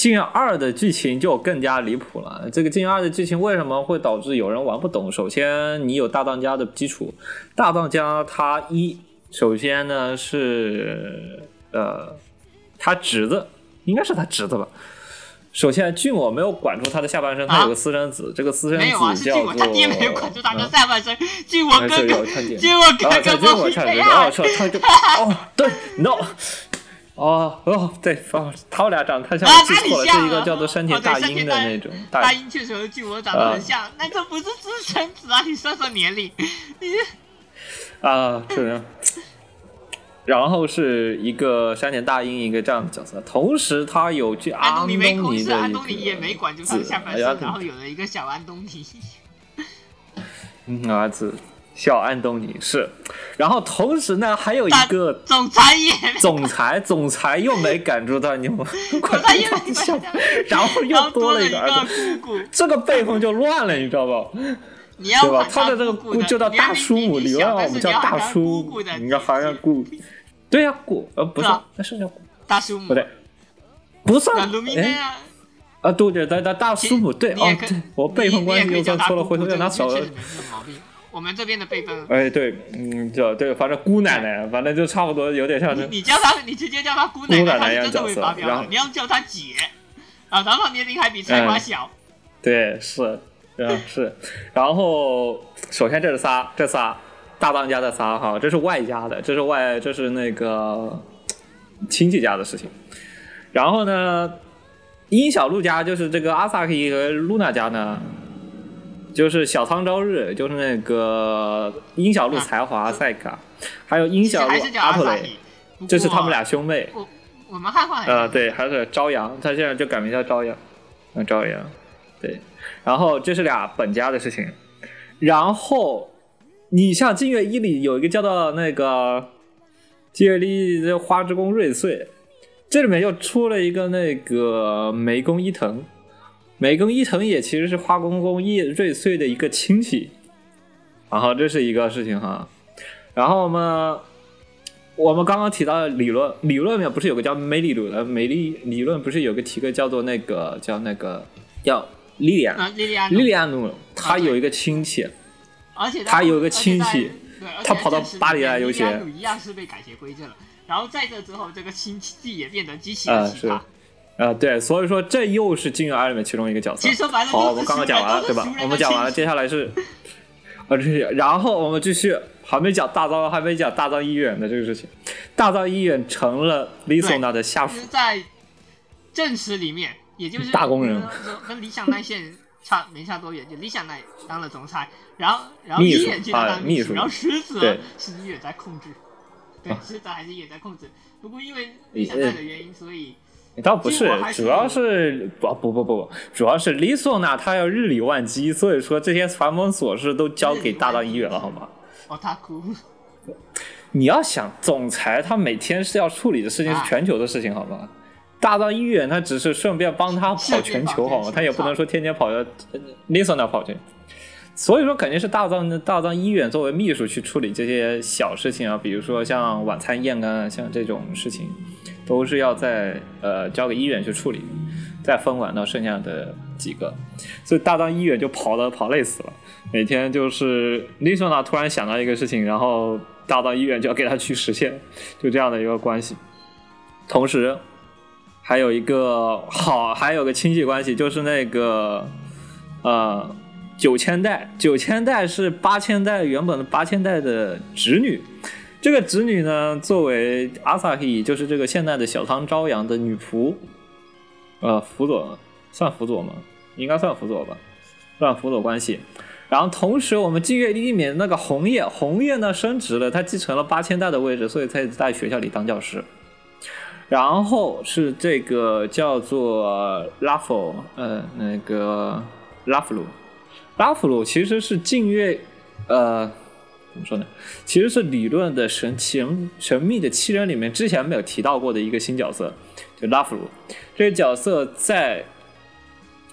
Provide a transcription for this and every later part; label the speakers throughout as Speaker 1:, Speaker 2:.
Speaker 1: 禁院二》的剧情就更加离谱了。这个《禁院二》的剧情为什么会导致有人玩不懂？首先，你有大当家的基础，大当家他一首先呢是呃他侄子，应该是他侄子吧。首先，俊我没有管住他的下半身，他有个私生子，这个私生子叫做
Speaker 2: 是俊我 他爹没有管住他的
Speaker 1: 嗯
Speaker 2: 下半身，俊我
Speaker 1: 哎
Speaker 2: 哥哥俊我哥
Speaker 1: 啊，
Speaker 2: 哥
Speaker 1: 我看见，
Speaker 2: 配啊
Speaker 1: 哦，！说他就哦，对，no，哦哦，对，哦，他们俩长得太像，
Speaker 2: 啊，
Speaker 1: 我记错了，是一个叫做山田大英的那种
Speaker 2: 大英确实和巨我长得
Speaker 1: 啊
Speaker 2: 很像，但这不是私生子啊！你算算年龄，你
Speaker 1: 啊，是的。然后是一个山田大英一个这样的角色，同时他有句
Speaker 2: 安东尼
Speaker 1: 的
Speaker 2: 安东尼也没管住他的下半身，然后有了一个小安东尼。
Speaker 1: 嗯儿子小安东尼是，然后同时呢还有一个
Speaker 2: 总裁也
Speaker 1: 总裁，总裁又没赶住到，你们管
Speaker 2: 他也没
Speaker 1: 住他
Speaker 2: 管住
Speaker 1: 然后又多
Speaker 2: 了
Speaker 1: 一个儿子，
Speaker 2: 姑姑，
Speaker 1: 这个辈分就乱了，你知道吧？
Speaker 2: 你要
Speaker 1: 对吧？他的这个
Speaker 2: 姑就
Speaker 1: 叫大叔母，
Speaker 2: 比你小
Speaker 1: 你让我们叫大叔你要好像姑，对呀，姑呃不是那是叫姑。
Speaker 2: 大叔母。
Speaker 1: 不对，不是啊
Speaker 2: 那卢米内
Speaker 1: 哎。
Speaker 2: 啊，
Speaker 1: 啊，对对对，大大叔母对哦对，我辈分关系又算错了，回头
Speaker 2: 就
Speaker 1: 要拿手。
Speaker 2: 我们这边的辈分，
Speaker 1: 哎，对，嗯，叫对，反正姑奶奶，反正就差不多，有点像
Speaker 2: 你
Speaker 1: 是
Speaker 2: 你叫她，你直接叫她姑奶
Speaker 1: 姑奶
Speaker 2: 真的会发飙你要叫她姐，啊，然后年龄还比菜花小，
Speaker 1: 对，是，嗯是。然后首先这是仨，这仨大当家的仨哈，这是外家的，这是外，这是那个亲戚家的事情。然后呢，殷小璐家就是这个阿萨克和露娜家呢，就是小仓朝日，就是那个樱小路才华赛卡，还有樱小璐
Speaker 2: 其实还是叫
Speaker 1: 阿普雷。这是他们俩兄妹。
Speaker 2: 我我们汉化
Speaker 1: 呃，对，还是朝阳，他现在就改名叫朝阳，嗯，朝阳，对。然后这是俩本家的事情，然后你像金月一里有一个叫做那个金月一这花之宫瑞穗，这里面又出了一个那个梅宫伊藤，梅宫伊藤也其实是花宫宫叶瑞穗的一个亲戚，然后这是一个事情哈，然后我们。我们刚刚提到的理论，理论里面不是有个叫梅理论的？梅理理论不是有个提个叫做那个叫那个叫莉莉安，
Speaker 2: 啊，莉莉安，
Speaker 1: 莉莉安努，他有一个亲戚，
Speaker 2: 而且
Speaker 1: 他有一个亲戚他跑到巴黎来游学
Speaker 2: 一样是被改邪归正了。然后在这之后，这个亲戚也变得极其奇葩。
Speaker 1: 呃，对，所以说这又是金元二里面其中一个角色好，我们刚刚讲完了，对吧我们讲完了，接下来是，呃，这是，然后我们继续，还没讲大藏，还没讲大藏医院的这个事情。大藏医院成了 Lisona 的下属，
Speaker 2: 在正史里面，也就是
Speaker 1: 大工人
Speaker 2: 跟跟理想奈线差没差多远，就理想奈当了总裁，然后然后
Speaker 1: 秘书
Speaker 2: 一远去
Speaker 1: 啊
Speaker 2: 当
Speaker 1: 秘书
Speaker 2: 然后实则
Speaker 1: 对
Speaker 2: 是一远在控制，对
Speaker 1: 啊，
Speaker 2: 实则还是一远在控制。不过因为理想奈的原因，所以
Speaker 1: 倒不是主要是不不不不，主要是 Lisona 他要日理万机，所以说这些繁忙琐事都交给大藏医院了，好吗？
Speaker 2: 哦他哭，
Speaker 1: 你要想，总裁他每天是要处理的事情是
Speaker 2: 啊
Speaker 1: 全球的事情，好吗？大藏医院他只是顺便帮他跑全球，好吗？他也不能说天天跑到 Lisa 那跑去。所以说，肯定是大藏大藏医院作为秘书去处理这些小事情啊，比如说像晚餐宴啊，像这种事情，都是要在呃交给医院去处理，再分管到剩下的几个。所以大到医院就跑了跑累死了，每天就是 Lisa 突然想到一个事情，然后大到医院就要给他去实现，就这样的一个关系。同时，还有一个好，还有个亲戚关系，就是那个呃九千代，九千代是八千代原本的八千代的侄女。这个侄女呢，作为阿萨希，就是这个现在的小仓朝阳的女仆，呃，辅佐算辅佐吗？应该算辅佐吧，算辅佐关系。然后同时，我们近月里面那个红叶，红叶呢升职了，她继承了八千代的位置，所以才在学校里当教师。然后是这个叫做拉夫，呃，那个拉夫鲁，拉夫鲁其实是净月，呃，怎么说呢？其实是理论的神神神秘的七人里面之前没有提到过的一个新角色，就拉夫鲁。这个角色在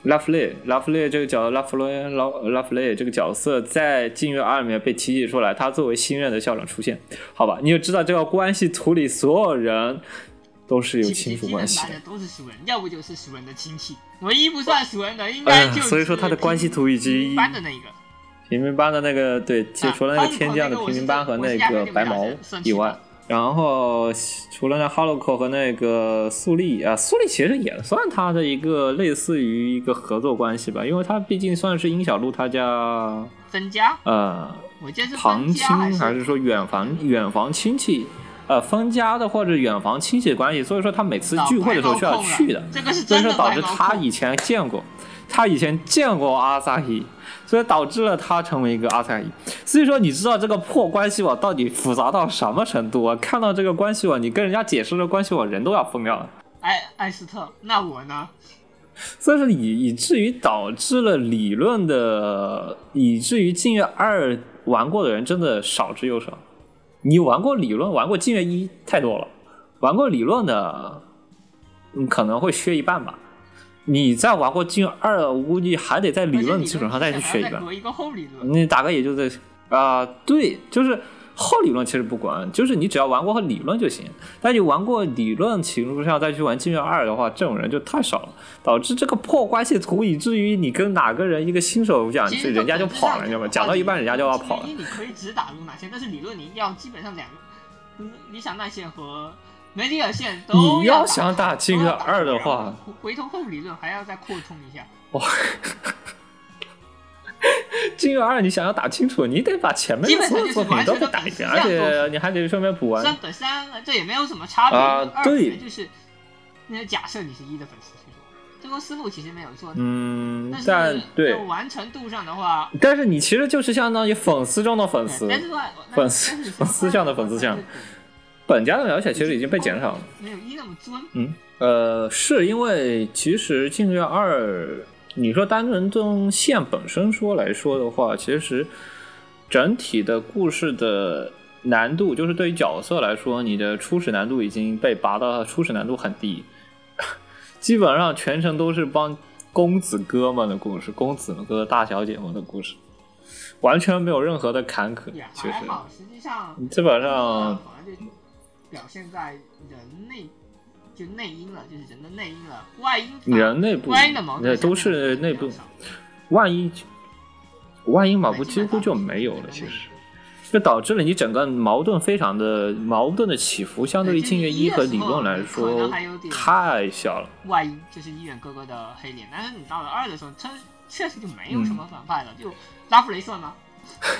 Speaker 1: 拉弗雷，拉弗雷这个角拉弗雷拉拉弗雷这个角色在禁月二里面被提及出来，他作为新任的校长出现，好吧，你就知道这个关系图里所有人。都是有亲属关系
Speaker 2: 的，都是熟人，要不就是熟人的亲戚，唯一不算熟人的应该就
Speaker 1: 所以说他的关系图以及
Speaker 2: 班的那个
Speaker 1: 平民班的那个对，就除了那个天降的平民班和那个白毛以外，然后除了那哈洛克和那个苏丽啊，苏丽其实也算他的一个类似于一个合作关系吧，因为他毕竟算是殷小璐他家
Speaker 2: 分家，
Speaker 1: 呃，
Speaker 2: 我记得是
Speaker 1: 旁亲
Speaker 2: 还
Speaker 1: 是说远房远房亲戚。呃，分家的或者远房亲戚的关系，所以说他每次聚会的时候需要去的，所以说导致他以前见过，他以前见过阿萨希，所以导致了他成为一个阿萨希。所以说你知道这个破关系网到底复杂到什么程度啊？看到这个关系网，你跟人家解释这关系网，人都要疯掉了。
Speaker 2: 艾艾斯特，那我呢？
Speaker 1: 所以说以以至于导致了理论的，以至于禁月二玩过的人真的少之又少。你玩过理论，玩过禁月一太多了，玩过理论的，嗯，可能会削一半吧。你再玩过镜月二，我估计还得在理论基础上再去学一半。
Speaker 2: 一个后理论，
Speaker 1: 你大概也就在啊，对，就是。后理论其实不管，就是你只要玩过理论就行。但你玩过理论情况下再去玩进月二的话，这种人就太少了，导致这个破关系图，以至于你跟哪个人一个新手讲，就人家就跑了，你知道吗？讲到一半人家就要跑了。
Speaker 2: 你可以只打入哪些，但是理论你要基本上两个，理想那线和梅里尔线都
Speaker 1: 你要想打金月二的话，
Speaker 2: 回头后理论还要再扩充一下。
Speaker 1: 哇！金月二，你想要打清楚，你得把前面所有作品都得打一遍，而且你还得顺便补完。
Speaker 2: 三本三，这也没有什么差别。
Speaker 1: 啊，对，
Speaker 2: 就是那假设你是一的粉丝，这个思路其实没有错。
Speaker 1: 嗯，
Speaker 2: 但
Speaker 1: 对
Speaker 2: 完成度上的话，
Speaker 1: 但是你其实就是相当于粉丝中的粉丝，粉丝粉丝像的粉丝像。本家的描写其实已经被减少了，
Speaker 2: 没有一那么尊。
Speaker 1: 嗯，呃，是因为其实镜月二。你说单纯从线本身说来说的话，其实整体的故事的难度，就是对于角色来说，你的初始难度已经被拔到初始难度很低，基本上全程都是帮公子哥们的故事，公子哥大小姐们的故事，完全没有任何的坎坷。其实，
Speaker 2: 实际上
Speaker 1: 基本上
Speaker 2: 表现在人内。就内因了，就是人的内因了，外因
Speaker 1: 人内部，
Speaker 2: 外因的矛盾
Speaker 1: 都是内部。万一万一矛盾几乎就没有了，其实就导致了你整个矛盾非常的矛盾的起伏，相对于镜月一和理论来说太小了。
Speaker 2: 外因就是医院哥哥的黑脸，但是你到了二的时候，他确实就没有什么反派了，就拉弗雷算吗？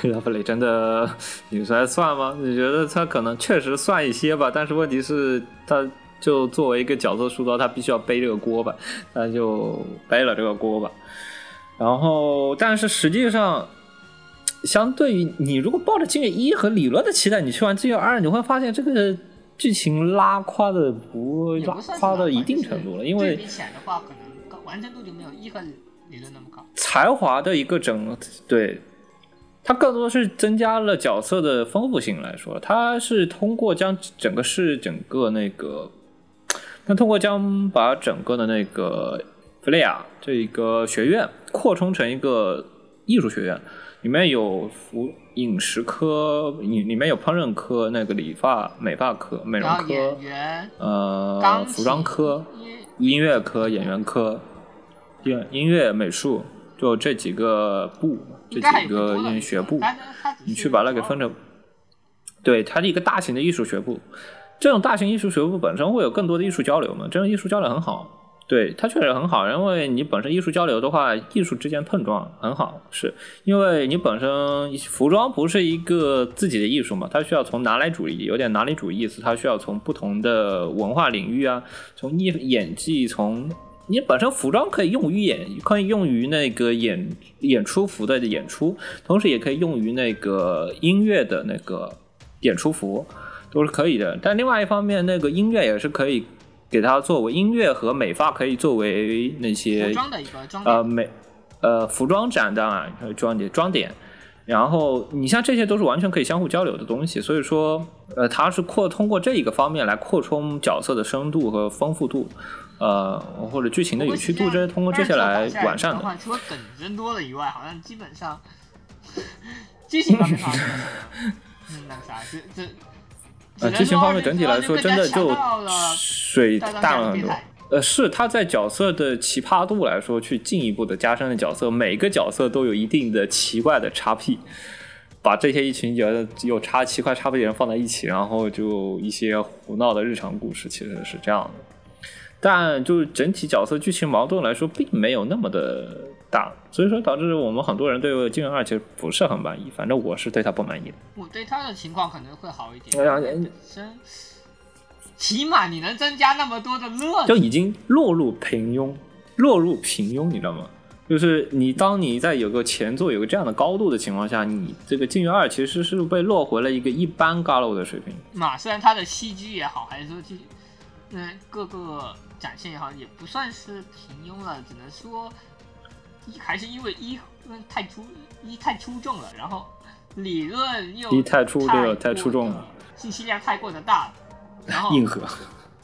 Speaker 1: 拉弗雷真的你说算吗？你觉得他可能确实算一些吧，但是问题是他。就作为一个角色塑造，他必须要背这个锅吧，那就背了这个锅吧。然后，但是实际上，相对于你如果抱着金月一和理论的期待，你去玩金月二，你会发现这个剧情拉垮的不拉垮到一定程度了，因为
Speaker 2: 比起来的话，可能完成度就没有一和理论那么高。
Speaker 1: 才华的一个整对。它更多的是增加了角色的丰富性来说，它是通过将整个是整个那个。那通过将把整个的那个弗雷亚这一个学院扩充成一个艺术学院，里面有服饮食科，里里面有烹饪科，那个理发美发科、美容科，呃，服装科、音乐科、演员科、音音乐美术，就这几个部，这几个音学部，你去把它给分成，对，它是一个大型的艺术学部。这种大型艺术学部本身会有更多的艺术交流嘛？这种艺术交流很好，对它确实很好，因为你本身艺术交流的话，艺术之间碰撞很好，是因为你本身服装不是一个自己的艺术嘛？它需要从拿来主义，有点拿来主义意思，它需要从不同的文化领域啊，从艺演技，从你本身服装可以用于演，可以用于那个演演出服的演出，同时也可以用于那个音乐的那个演出服。都是可以的。但另外一方面，那个音乐也是可以给它作为音乐和美发可以作为那些
Speaker 2: 服装的一个装点
Speaker 1: 呃美呃服装展当然还有装点装点。然后你像这些都是完全可以相互交流的东西，所以说，呃，它是扩通过这一个方面来扩充角色的深度和丰富度，呃，或者剧情的有趣度，这是通过这些来完善的。
Speaker 2: 话，除了梗增多了以外，好像基本上剧情方面好像嗯，那个啥，这这。
Speaker 1: 呃，剧情方面整体来说，真的就水淡了很多。呃，是他在角色的奇葩度来说，去进一步的加深了角色，每个角色都有一定的奇怪的叉 P，把这些一群角色有叉奇怪叉 P 的人放在一起，然后就一些胡闹的日常故事，其实是这样的。但就是整体角色剧情矛盾来说，并没有那么的大，所以说导致我们很多人对《金元二》其实不是很满意。反正我是对他不满意的。
Speaker 2: 我对他的情况可能会好一点。哎呀，真。起码你能增加那么多的乐，
Speaker 1: 就已经落入平庸，落入平庸，你知道吗？就是你当你在有个前作有个这样的高度的情况下，你这个《禁欲二》其实是被落回了一个一般 Galo 的水平。
Speaker 2: 嘛，虽然它的 CG 也好，还是说剧，嗯，各个展现也好，也不算是平庸了，只能说一还是因为一太出一太出众了，然后理论又
Speaker 1: 一太出对，太出众了，
Speaker 2: 信息量太过的大。然后
Speaker 1: 硬核，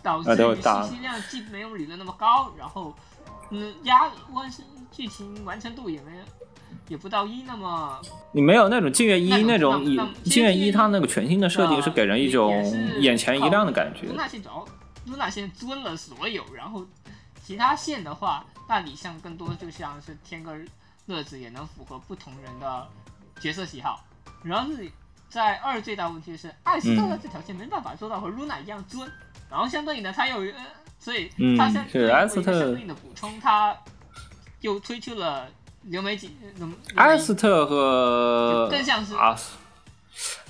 Speaker 2: 导致信息量既没有理论那么高，然后嗯压完剧情完成度也没有，也不到一那么。
Speaker 1: 你没有那种静月一那种，静月一它那个全新的设定是给人一种眼前一亮的感觉。
Speaker 2: 露娜线主要露娜线尊了所有，然后其他线的话，那你像更多就像是添个乐子，也能符合不同人的角色喜好，然后是。在二最大问题是艾斯特的这条线没办法做到和露娜一样尊，然后相对应的他又呃，所以他相对应的补充，他又推出了流媒体。
Speaker 1: 艾斯特和
Speaker 2: 更像是
Speaker 1: 阿斯，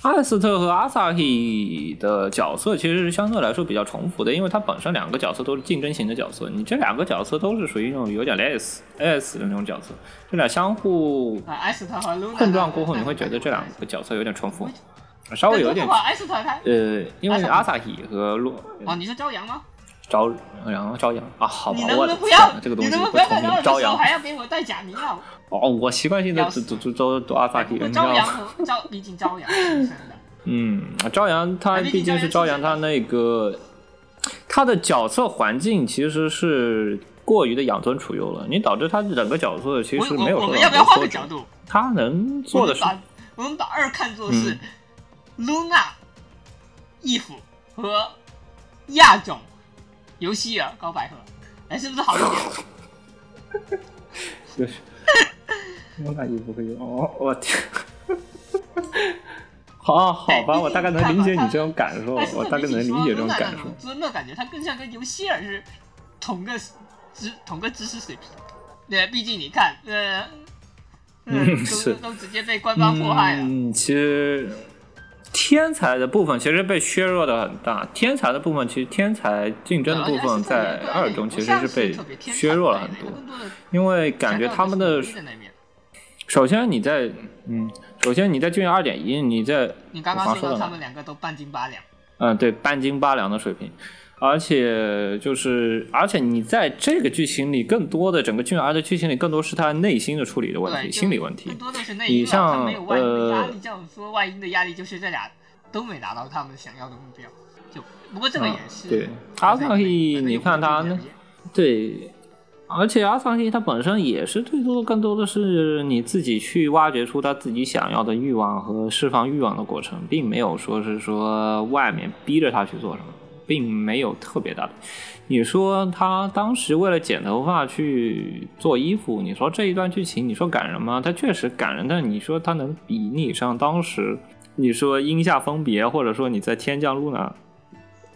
Speaker 1: 艾斯特和阿萨希的角色其实是相对来说比较重复的，因为它本身两个角色都是竞争型的角色，你这两个角色都是属于那种有点类似 S 的那种角色，这俩相互碰撞过后，你会觉得这两个角色有点重复，稍微有点。呃，因为阿萨希和洛
Speaker 2: 哦，你是朝阳吗？
Speaker 1: 朝阳，朝阳啊，好吧，
Speaker 2: 我不要
Speaker 1: 这个东西
Speaker 2: 不
Speaker 1: 同名。朝阳
Speaker 2: 还要给我带假名啊？
Speaker 1: 哦，我习惯性的只只只读读阿萨迪，你知
Speaker 2: 道吗？朝毕竟朝阳
Speaker 1: 嗯，朝阳他毕竟是朝阳，他那个他的角色环境其实是过于的养尊处优了，你导致他整个角色其实没有。
Speaker 2: 我们要不要换个角度？
Speaker 1: 他能做的是，
Speaker 2: 我们把二看作是露娜、义父和亚种。游戏啊，高百合，哎，是不是好一点？
Speaker 1: 就是，我感觉不会有哦，我天，好好吧，我大概能理解你这种感受，我大概能理解这种感受。
Speaker 2: 真的感觉，它更像跟游戏而是同个知同个知识水平。对，毕竟你看，呃，嗯，是都直接被官方迫害了。
Speaker 1: 嗯，其实。天才的部分其实被削弱的很大，天才的部分其实天才竞争的部分在二中其实是被削弱了很多，因为感觉他们的首先你在嗯，首先你在军二点一，你在
Speaker 2: 你刚刚说他们两个都半斤八两，
Speaker 1: 嗯，对，半斤八两的水平。而且就是，而且你在这个剧情里，更多的整个俊儿的剧情里，更多是他内心的处理的问题，心理问题。
Speaker 2: 更多的是内
Speaker 1: 因，他
Speaker 2: 没有外因的压力。这样说，外因的压力就是这俩都没达到他们想要的目标。就不过这个也是
Speaker 1: 对阿桑希，你看他呢？对，而且阿桑希他本身也是最多，更多的是你自己去挖掘出他自己想要的欲望和释放欲望的过程，并没有说是说外面逼着他去做什么。并没有特别大的。你说他当时为了剪头发去做衣服，你说这一段剧情，你说感人吗？他确实感人，但你说他能比拟上当时你说樱下分别，或者说你在天降露娜，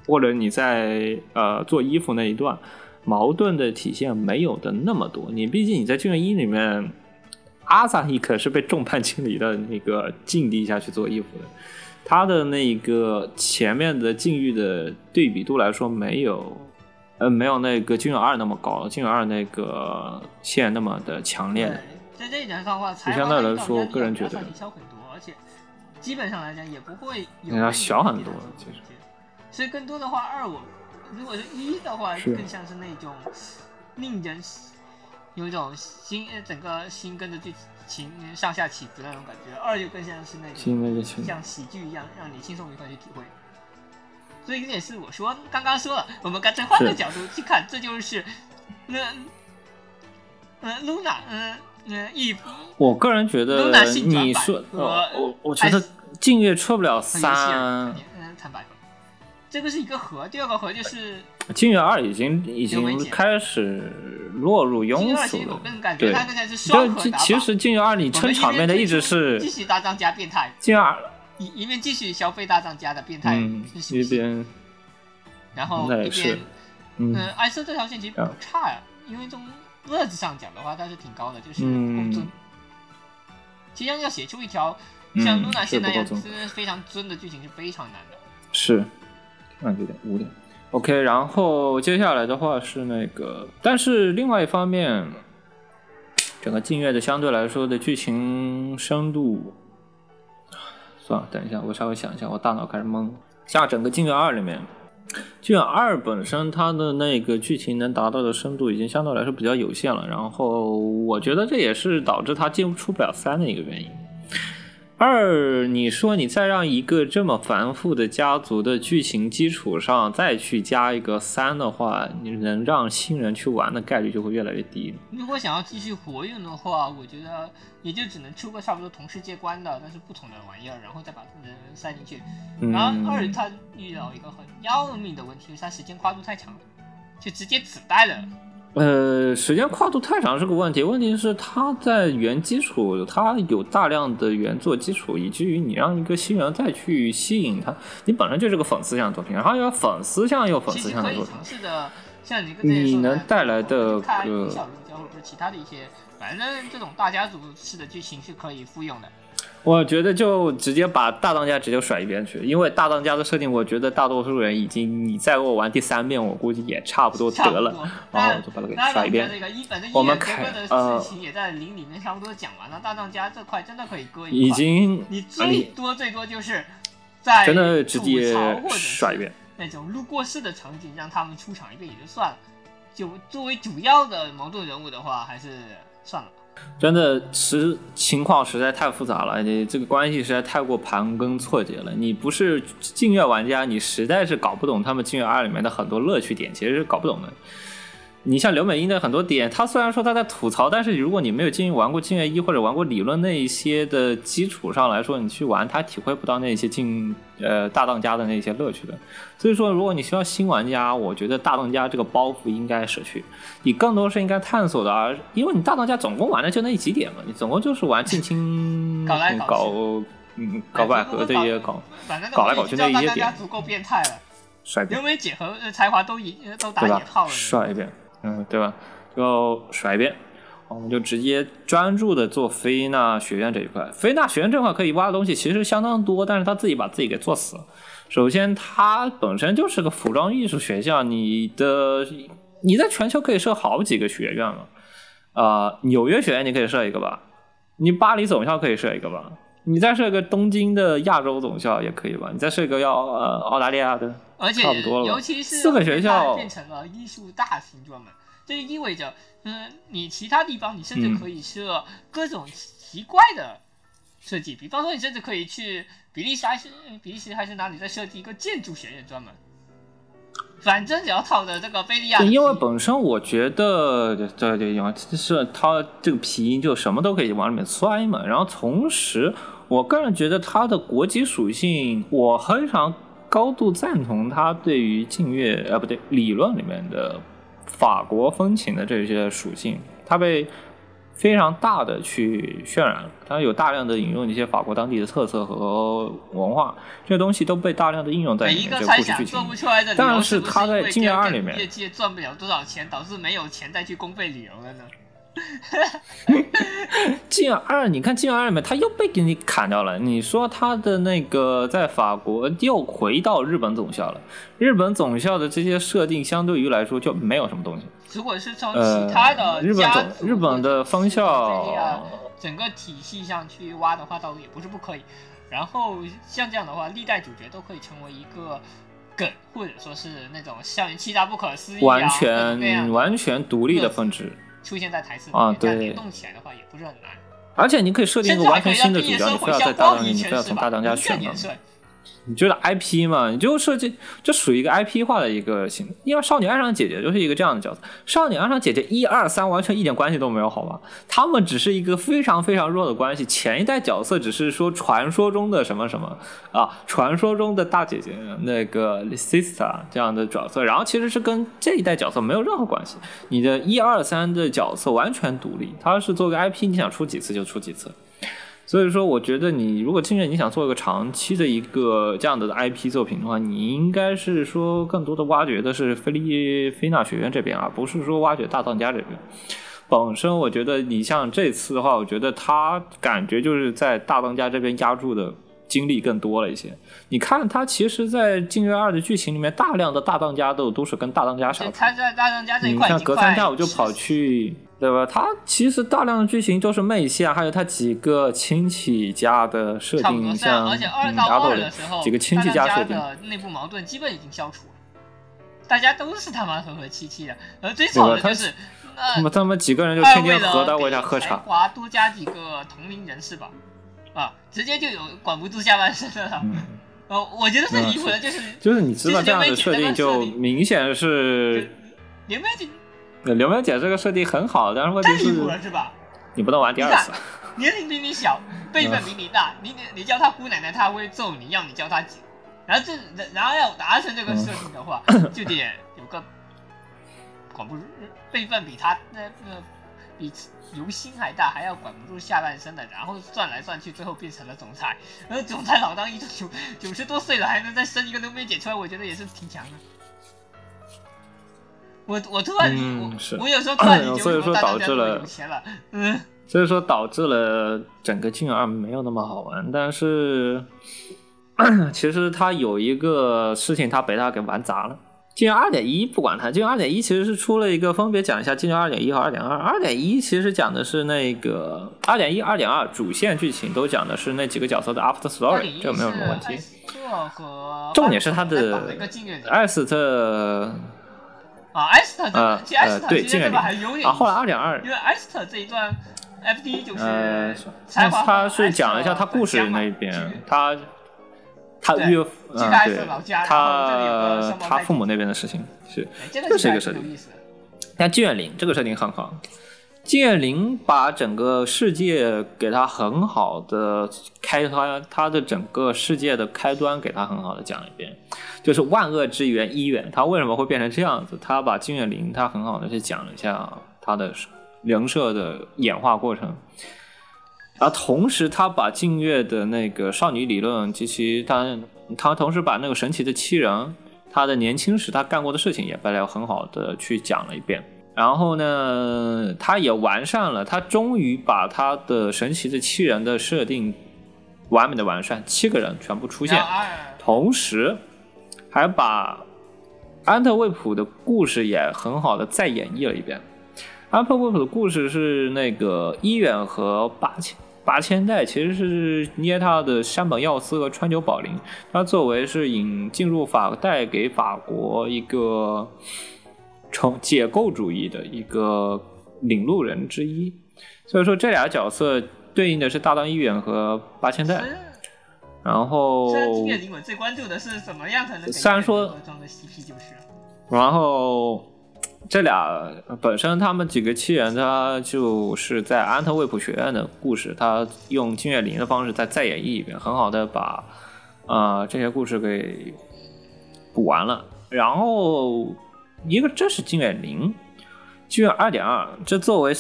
Speaker 1: 或者你在呃做衣服那一段矛盾的体现没有的那么多。你毕竟你在剧一里面，阿萨伊可是被众叛亲离的那个境地下去做衣服的。他的那个前面的境遇的对比度来说，没有，呃，没有那个金永二那么高，金永二那个线那么的强烈。
Speaker 2: 在这一点上的话，
Speaker 1: 相对来说，个人觉得。
Speaker 2: 小很多，而且基本上来讲也不会有
Speaker 1: 要小很多
Speaker 2: 其实。所以更多的话，二我如果是一的话，
Speaker 1: 是
Speaker 2: 更像是那种令人有一种心呃整个心跟着剧情上下起伏的那种感觉。二就更像是那种像喜剧一样，让你轻松愉快去体会。所以这也是我说刚刚说了，我们干脆换个角度去看，这就是那呃露娜呃呃一
Speaker 1: 我个人觉得
Speaker 2: Luna
Speaker 1: 你
Speaker 2: 版
Speaker 1: 说，我我觉得静月出不了三
Speaker 2: 嗯，坦白。这个是一个核，第二个核就是
Speaker 1: 金月二已经已经开始落入，庸俗了。对。其实金月二你撑场面的一直是
Speaker 2: 继续大张家变态，
Speaker 1: 金月二，
Speaker 2: 一一面继续消费大张家的变态
Speaker 1: 一边
Speaker 2: 然后一边，
Speaker 1: 嗯。
Speaker 2: 嗯，艾瑟这条线其实不差呀，因为从乐子上讲的话，它是挺高的，就是尊。其实要写出一条
Speaker 1: 嗯
Speaker 2: 像露娜
Speaker 1: 是
Speaker 2: 线那样非常尊的剧情是非常难的。
Speaker 1: 是，看有点五点。OK，然后接下来的话是那个，但是另外一方面，整个净月的相对来说的剧情深度，算了，等一下，我稍微想一下，我大脑开始懵。像整个净月二里面，净月二本身它的那个剧情能达到的深度已经相对来说比较有限了，然后我觉得这也是导致它进出不了三的一个原因。二，你说你再让一个这么繁复的家族的剧情基础上再去加一个三的话，你能让新人去玩的概率就会越来越低。
Speaker 2: 如果想要继续活用的话，我觉得也就只能出个差不多同世界观的，但是不同的玩意儿，然后再把人塞进去。
Speaker 1: 嗯，
Speaker 2: 然后二它遇到一个很要命的问题，就是它时间跨度太长了，就直接子带了。
Speaker 1: 呃，时间跨度太长是个问题，问题是它在原基础，它有大量的原作基础，以至于你让一个新人再去吸引他，你本身就是个粉丝向的作品，然后又要粉丝向又粉丝向的作品，
Speaker 2: 试的，像你跟之前
Speaker 1: 你能带来的
Speaker 2: 看
Speaker 1: 个
Speaker 2: 小龙家或者是其他的一些，反正这种大家族式的剧情是可以复用的。
Speaker 1: 我觉得就直接把大当家直接甩一边去，因为大当家的设定，我觉得大多数人已经你再给我玩第三遍，我估计也差不多得了，然后我就把它给甩一边。我们
Speaker 2: 一整个
Speaker 1: 看
Speaker 2: 的
Speaker 1: 呃
Speaker 2: 事情也在零里面差不多讲完了，大当家这块真的可以割一块。
Speaker 1: 已经
Speaker 2: 你
Speaker 1: 啊
Speaker 2: 最
Speaker 1: 你
Speaker 2: 多最多就是在
Speaker 1: 真的直
Speaker 2: 吐
Speaker 1: 接甩一遍。
Speaker 2: 那种路过式的场景，让他们出场一遍也就算了。就作为主要的矛盾人物的话，还是算了吧。
Speaker 1: 真的实情况实在太复杂了，你这个关系实在太过盘根错节了。你不是禁乐玩家，你实在是搞不懂他们禁乐二里面的很多乐趣点，其实是搞不懂的。你像刘美英的很多点，她虽然说她在吐槽，但是如果你没有进玩过劲乐一或者玩过理论那一些的基础上来说，你去玩，他体会不到那些进呃大当家的那些乐趣的。所以说，如果你需要新玩家，我觉得大当家这个包袱应该舍去，你更多是应该探索的，而因为你大当家总共玩的就那几点嘛，你总共就是玩近亲
Speaker 2: 搞来搞
Speaker 1: 嗯搞百合这些搞
Speaker 2: 反正
Speaker 1: 搞来搞去那一些点
Speaker 2: 足够变态了，刘，美姐和呃才华都一都打
Speaker 1: 对吧
Speaker 2: 野炮？了。
Speaker 1: 帅一遍，嗯，对吧？就甩一遍。我们就直接专注的做菲娜学院这一块。菲娜学院这块可以挖的东西其实相当多，但是他自己把自己给做死了。首先，它本身就是个服装艺术学校，你的你在全球可以设好几个学院嘛。啊，纽约学院你可以设一个吧，你巴黎总校可以设一个吧，你再设个东京的亚洲总校也可以吧，你再设一个要呃澳大利亚的，
Speaker 2: 而且
Speaker 1: 差不多了吧
Speaker 2: 尤其是
Speaker 1: 四个学校
Speaker 2: 变成了艺术大型专门，这就意味着，嗯，你其他地方你甚至可以设各种奇怪的设计，比方说你甚至可以去比利时还是比利时还是哪里再设计一个建筑学院专门，反正只要套着这个贝利亚
Speaker 1: 因为本身我觉得，对对，因为是它这个皮音就什么都可以往里面塞嘛。然后同时，我个人觉得它的国籍属性，我非常高度赞同它对于近乐呃不对理论里面的法国风情的这些属性，它被非常大的去渲染了，它有大量的引用一些法国当地的特色和文化，这些东西都被大量的应用在这个
Speaker 2: 个猜想
Speaker 1: 故事剧情里。
Speaker 2: 做不出来的理
Speaker 1: 但，
Speaker 2: 是
Speaker 1: 他在
Speaker 2: 因为
Speaker 1: 金元二里面
Speaker 2: 业界赚不了多少钱，导致没有钱再去公费旅游了呢？
Speaker 1: 劲二，你看进二里面，他又被给你砍掉了。你说他的那个在法国又回到日本总校了，日本总校的这些设定相对于来说就没有什么东西。
Speaker 2: 如果是从
Speaker 1: 呃
Speaker 2: 其他的，
Speaker 1: 日本总日本的方校
Speaker 2: 整个体系上去挖的话，倒也不是不可以。然后像这样的话，历代主角都可以成为一个梗，或者说是那种校园欺诈不可思议啊，
Speaker 1: 完全完全独立的分支，
Speaker 2: 出现在台词里
Speaker 1: 啊
Speaker 2: 面，这样
Speaker 1: 对
Speaker 2: 联动起来的话也不是很难。
Speaker 1: 而且你可以设定一个完全新的主角，你非要在大当家，你非要从？大当家选嘛
Speaker 2: 更年？岁
Speaker 1: 你觉得 IP 嘛，你就设计，这属于一个 IP 化的一个型。因为少女爱上姐姐就是一个这样的角色，少女爱上姐姐一二三完全一点关系都没有，好吗？他们只是一个非常非常弱的关系。前一代角色只是说传说中的什么什么啊，传说中的大姐姐那个 sister 这样的角色，然后其实是跟这一代角色没有任何关系。你的一二三的角色完全独立，它是做个 IP，你想出几次就出几次。所以说，我觉得你如果真正你想做一个长期的一个这样的 IP 作品的话，你应该是说更多的挖掘的是菲利菲纳学院这边，而不是说挖掘大当家这边。本身我觉得你像这次的话，我觉得他感觉就是在大当家这边压住的精力更多了一些。你看他其实，在《镜月二》的剧情里面，大量的大当家都都是跟大当家下
Speaker 2: 就
Speaker 1: 手。
Speaker 2: 他在大当家这一
Speaker 1: 你看隔三差五就跑去，对吧？他其实大量的剧情都是妹线，还有他几个亲戚家的设定，像
Speaker 2: 而且二
Speaker 1: 嗯
Speaker 2: 到二
Speaker 1: 的
Speaker 2: 的时候，
Speaker 1: 几个亲戚
Speaker 2: 家
Speaker 1: 设定，
Speaker 2: 的内部矛盾基本已经消除了，大家都是他妈和和气气的。而最吵的就是，
Speaker 1: 他们
Speaker 2: 那
Speaker 1: 他们几个人就天天
Speaker 2: 为了
Speaker 1: 合到为他
Speaker 2: 给才
Speaker 1: 喝茶。
Speaker 2: 华多加几个同龄人是吧？啊，直接就有管不住下半身的了。
Speaker 1: 嗯，
Speaker 2: 呃，我觉得最离谱的就是
Speaker 1: 就是你知道这样的设定，就明显是
Speaker 2: 连麦姐
Speaker 1: 刘梅姐这个设定很好，但是问题是？你不能玩第二次。
Speaker 2: 年龄比你小，辈分比你大，你你你叫她姑奶奶，她会揍你，要你叫她姐。然后这然后要达成这个设定的话，就得有个管不住辈分比他那个比刘星还大，还要管不住下半身的，然后算来算去，最后变成了总裁。然后总裁老当益壮，九九十多岁了还能再生一个刘梅姐出来，我觉得也是挺强的。我我突然、
Speaker 1: 嗯是
Speaker 2: 我我有时候突然理解
Speaker 1: 所以说
Speaker 2: 为什么大家这么
Speaker 1: 导致了
Speaker 2: 有钱了，嗯。
Speaker 1: 所以说导致了整个镜二没有那么好玩，但是 其实他有一个事情，他被他给玩砸了。进二点一不管它，进二点一其实是出了一个分别讲一下进二点一和二点二。二点一其实讲的是那个二点一、二点二主线剧情都讲的是那几个角色的 after story，这个没有什么问题。重点是他的艾斯特
Speaker 2: 啊，艾斯特其实艾斯
Speaker 1: 呃
Speaker 2: 特这个还有点
Speaker 1: 啊，后来二点二
Speaker 2: 因为艾斯特这一段 FD 就是
Speaker 1: 呃，
Speaker 2: 才华
Speaker 1: 他是讲了一下他故事那边，他他岳父
Speaker 2: 他
Speaker 1: 他父母那边的事情是，
Speaker 2: 哎这个
Speaker 1: 是一个设定。但纪远林这个设定很好，金远玲把整个世界给他很好的开端，他的整个世界的开端给他很好的讲一遍，就是万恶之源一元，他为什么会变成这样子？他把金月灵他很好的去讲了一下他的人设的演化过程。而同时，他把静月的那个少女理论及其他，他同时把那个神奇的七人，他的年轻时他干过的事情也被了很好的去讲了一遍。然后呢，他也完善了，他终于把他的神奇的七人的设定完美的完善，七个人全部出现同时还把安特卫普的故事也很好的再演绎了一遍。安特卫普的故事是那个伊远和八千八千代其实是捏他的山本耀司和川久保玲，他作为是引进入法带给法国一个重解构主义的一个领路人之一，所以说这俩角色对应的是大当一远和八千代。
Speaker 2: 然
Speaker 1: 然后
Speaker 2: 最关注的是怎么样才能
Speaker 1: 虽然说
Speaker 2: 装的 CP 就是，
Speaker 1: 然后这俩本身他们几个七人，他就是在安特卫普学院的故事，他用金月灵的方式再再演绎一遍，很好的把呃这些故事给补完了。然后一个这是金岳霖。金岳二点二，这作为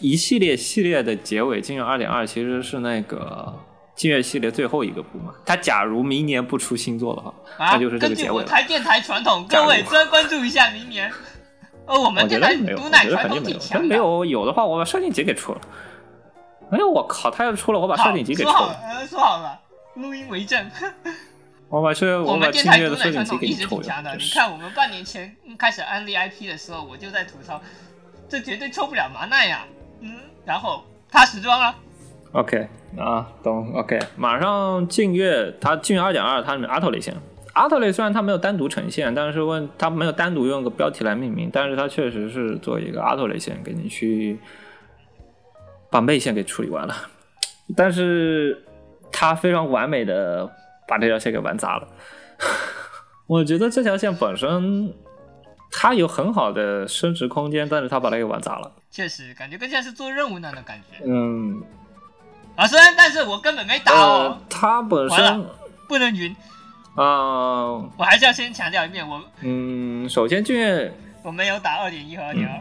Speaker 1: 一系列系列的结尾，金岳二点二其实是那个金岳系列最后一个部嘛。他假如明年不出新作的话，
Speaker 2: 啊，
Speaker 1: 那就是这个结尾了。
Speaker 2: 台电台传统，各位专关注一下明年。哦，我们电台
Speaker 1: 得没有，我
Speaker 2: 毒奶传
Speaker 1: 觉得肯定没有。
Speaker 2: 统挺强的。
Speaker 1: 真没有有的话，我把设定集给出了。哎呦我靠！他要出了，我把，设定集给出了，
Speaker 2: 说好了，呃说好了，录音为证。
Speaker 1: 我把这
Speaker 2: 我
Speaker 1: 我把
Speaker 2: 们电台毒
Speaker 1: 清月的设定
Speaker 2: 奶传统一
Speaker 1: 集给你抽
Speaker 2: 直挺强的。
Speaker 1: 了。真是
Speaker 2: 你看，我们半年前开始安利 IP 的时候，我就在吐槽，这绝对抽不了麻奈呀。嗯，然后他时装了
Speaker 1: ，OK 啊，懂 OK。马上净月，它净月二点二，它里面阿特雷线。阿特雷虽然它没有单独呈现，但是问它没有单独用个标题来命名，但是它确实是做一个阿特雷线给你去把妹线给处理完了。但是它非常完美的把这条线给玩砸了。我觉得这条线本身它有很好的升值空间，但是它把它给玩砸了。
Speaker 2: 确实感觉更像是做任务那种感觉。
Speaker 1: 嗯，
Speaker 2: 啊，虽然但是我根本没打哦
Speaker 1: 呃，，它本身
Speaker 2: 不能云。
Speaker 1: 啊、
Speaker 2: 我还是要先强调一遍，我
Speaker 1: 嗯，首先净月
Speaker 2: 我没有打二点一和二点二。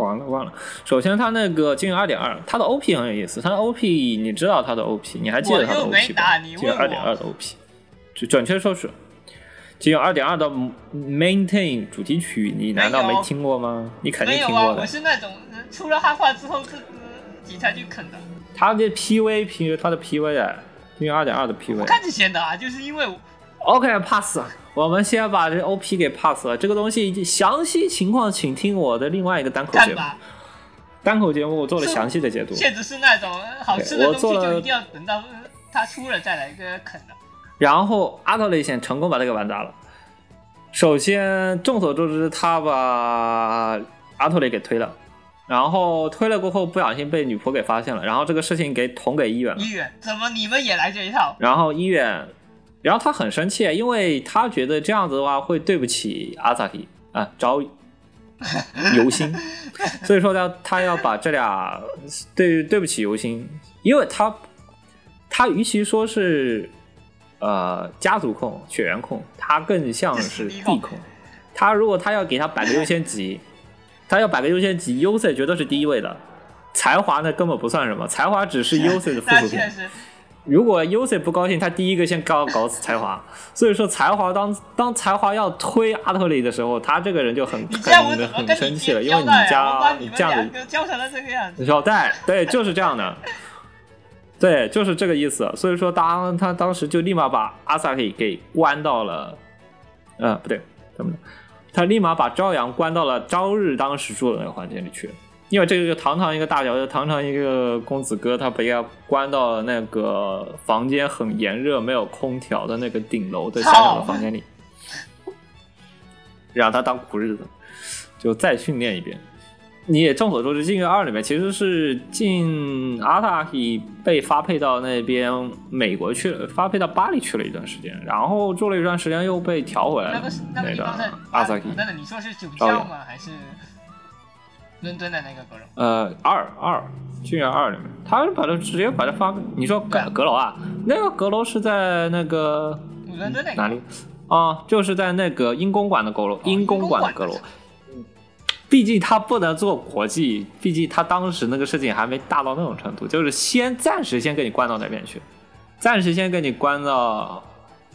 Speaker 1: 忘了忘了。首先，它那个净月二点二，它的 OP 很有意思。它的 OP 你知道它的 OP，你还记得它的
Speaker 2: 我又没
Speaker 1: OP 吧？
Speaker 2: 打你
Speaker 1: 净月二点二的 OP，就准确说是净月二点二的 Maintain 主题曲，你难道
Speaker 2: 没
Speaker 1: 听过吗？你肯定
Speaker 2: 没有啊，
Speaker 1: 听过的
Speaker 2: 我。是那种呃出了汉化之后自自己才去啃的。
Speaker 1: 它的 PV P 它的 PV 啊，净月二点二的 PV
Speaker 2: 我。看着先的啊，就是因为我
Speaker 1: OK pass，我们先把这 OP 给 pass 了。这个东西详细情况，请听我的另外一个单口节目。单口节目我做了详细的解读。
Speaker 2: 确实是那种呃好吃的东西就一定要等到呃它出了再来一个啃的。
Speaker 1: 然后阿特雷线成功把它给玩砸了。首先，众所周知，他把阿特雷给推了，然后推了过后不小心被女仆给发现了，然后这个事情给捅给医院了。
Speaker 2: 医院怎么你们也来这一套？
Speaker 1: 然后医院，然后他很生气，因为他觉得这样子的话会对不起阿萨提啊，招游星，所以说他他要把这俩对对不起游星，因为他他与其说是呃家族控、血缘控，他更像是地控。他如果他要给他摆个优先级，他要摆个优先级，优 C 绝对是第一位的。才华呢根本不算什么，才华只是优 C 的附属品。如果 U C 不高兴，他第一个先搞搞死才华。所以说才华当当才华要推阿特里的时候，他这个人就很很很生气了，因为你家
Speaker 2: 你
Speaker 1: 这样子
Speaker 2: 两个教成了这个样子。
Speaker 1: 小戴，对，就是这样的，对，就是这个意思。所以说当他当时就立马把阿萨克给关到了，呃，不对，怎么的？他立马把朝阳关到了朝日当时住的那个环境里去了。因为这个堂堂一个大小，堂堂一个公子哥，他被他关到了那个房间很炎热、没有空调的那个顶楼的小小的房间里，让他当苦日子，就再训练一遍。你也众所周知，《禁月二》里面其实是进阿塔希被发配到那边美国去了，发配到巴黎去了一段时间，然后住了一段时间又被调回来了
Speaker 2: 那个。那个
Speaker 1: 阿萨希，
Speaker 2: 那个你说是酒窖吗？还是伦敦的那个阁楼？
Speaker 1: 呃，二二《剧院二》里面，他把它直接把它发，你说阁阁楼啊？那个阁楼是在那个
Speaker 2: 伦敦那个
Speaker 1: 哪里？啊，就是在那个英公馆的阁楼，英公馆的阁楼。毕竟他不能做国际，毕竟他当时那个事情还没大到那种程度，就是先暂时先给你关到那边去，暂时先给你关到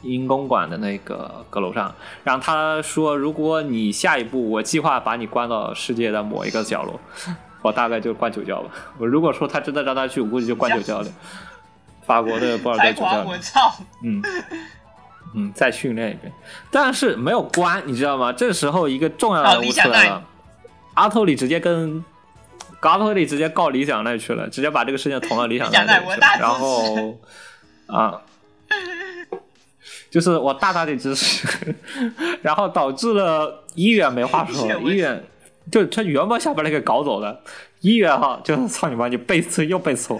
Speaker 1: 英公馆的那个阁楼上，然后他说，如果你下一步我计划把你关到世界的某一个角落，我大概就关酒窖吧。我如果说他真的让他去，我估计就关酒窖了，法国的波尔多
Speaker 2: 才华，
Speaker 1: 酒窖里
Speaker 2: 我。操！
Speaker 1: 嗯嗯，再训练一遍，但是没有关，你知道吗？这时候一个重要的人物出来了，阿托里直接跟阿托里直接告理想那去了，直接把这个事情捅到理想那里去了然后啊。就是我大大的支持，然后导致了医院没话说了，
Speaker 2: 医院
Speaker 1: 医院就他原本想把那个搞走的，医院哈就是操你妈，你背刺又背刺我，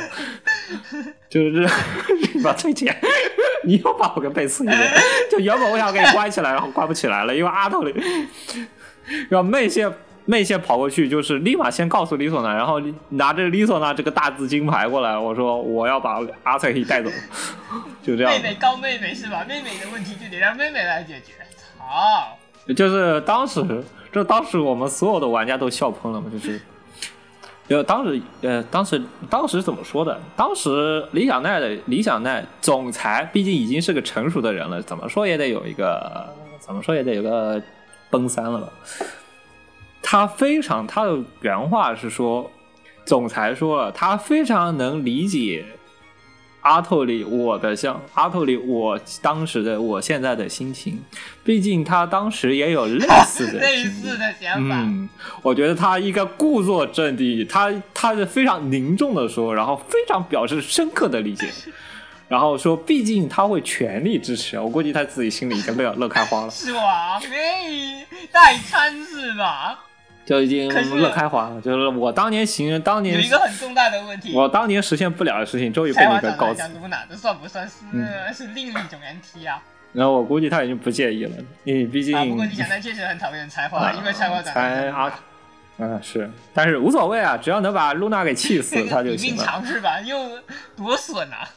Speaker 1: 就是 你妈退钱，你又把我给背刺一遍，就原本我想给你关起来，然后关不起来了，因为阿头里，然后妹线妹线跑过去，就是立马先告诉李索娜，然后拿着李索娜这个大字金牌过来，我说我要把阿赛给带走，就这样
Speaker 2: 妹。妹告妹妹是吧？妹妹的问题就得让妹妹来解决。好！
Speaker 1: 就是当时，这当时我们所有的玩家都笑喷了嘛，就是，就当时，呃，当时当时怎么说的？当时李小奈的李小奈总裁，毕竟已经是个成熟的人了，怎么说也得有一个，怎么说也得有个奔三了吧？他非常，他的原话是说，总裁说了，他非常能理解阿透里我的像阿透里我当时的我现在的心情，毕竟他当时也有类似的
Speaker 2: 类似的想法。
Speaker 1: 嗯，我觉得他应该故作镇定，他他是非常凝重的说，然后非常表示深刻的理解，然后说，毕竟他会全力支持，我估计他自己心里已经乐乐开花了，
Speaker 2: 是吧？哎，代餐是吧？
Speaker 1: 就已经乐开花了。就是我当年行，当年
Speaker 2: 有一个很重大的问题，
Speaker 1: 我当年实现不了的事情，终于被你给告知。
Speaker 2: 长得像露娜，这算不算是、
Speaker 1: 嗯
Speaker 2: 是另一种 NT 啊？
Speaker 1: 然后我估计他已经不介意了，因为毕竟
Speaker 2: 啊，不过你想，他确实很讨厌才华，因为才华长得
Speaker 1: 才啊，嗯是，但是无所谓啊，只要能把露娜给气死，他就
Speaker 2: 命
Speaker 1: 行了。
Speaker 2: 长是吧？又多损啊！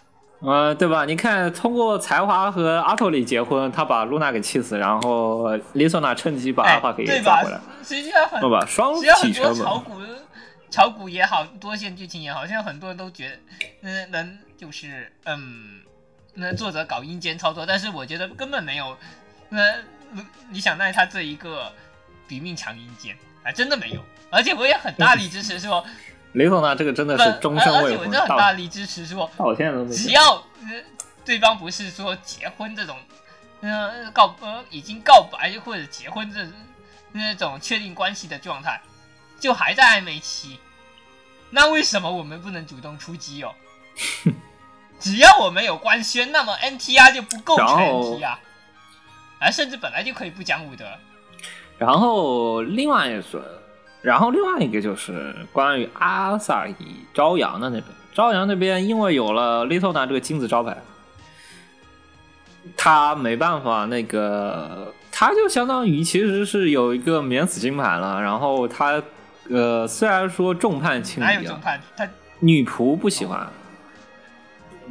Speaker 1: 呃，对吧？你看，通过才华和阿托里结婚，他把露娜给气死，然后丽索娜趁机把阿
Speaker 2: 哎
Speaker 1: 帕给
Speaker 2: 对
Speaker 1: 抓回来
Speaker 2: 吧，？实际上很
Speaker 1: 对吧？双体成本。
Speaker 2: 炒股、炒股也好，多线剧情也好，现在很多人都觉得，嗯，能就是嗯，那作者搞阴间操作，但是我觉得根本没有，那你想奈他这一个比命强阴间啊，真的没有，而且我也很大力支持说，
Speaker 1: 雷索娜这个真的，是终身
Speaker 2: 而
Speaker 1: 未婚，
Speaker 2: 且我真的很大力支持说，
Speaker 1: 到现在都没。
Speaker 2: 只要呃对方不是说结婚这种，呃告呃已经告白或者结婚这那种确定关系的状态，就还在暧昧期，那为什么我们不能主动出击哦？只要我们有官宣，那么 NTR 就不构成
Speaker 1: 然后
Speaker 2: NTR，而甚至本来就可以不讲武德。
Speaker 1: 然后另外一说，然后另外一个就是关于阿萨伊朝阳的那边，朝阳那边因为有了 Little 娜这个金字招牌，他没办法那个，他就相当于其实是有一个免死金牌了，然后他呃虽然说众叛亲离啊
Speaker 2: 哪有重，判？他
Speaker 1: 女仆不喜欢。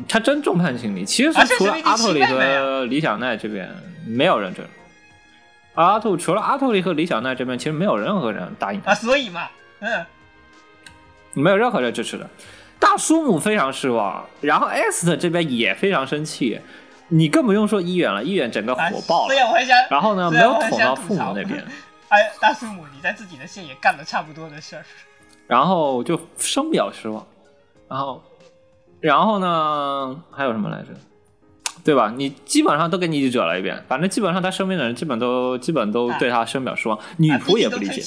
Speaker 1: 他真众叛亲离，其实除了阿托里和李小奈这边，没有人争。阿兔除了阿兔里和李小奈这边，其实没有任何人答应他，
Speaker 2: 啊，所以嘛，嗯，
Speaker 1: 没有任何人支持的。大叔母非常失望，然后 S 的这边也非常生气，你更不用说医院了，医院整个
Speaker 2: 啊
Speaker 1: 火爆了。
Speaker 2: 想，
Speaker 1: 然后呢，没有捅到父母那边，
Speaker 2: 哎，大叔母，你在自己的线也干了差不多的事儿。
Speaker 1: 然后就深表失望。然后，然后呢，还有什么来着？对吧？你基本上都给你惹了一遍，反正基本上他身边的人基本都基本都对他深表失望，女
Speaker 2: 啊
Speaker 1: 仆也不理解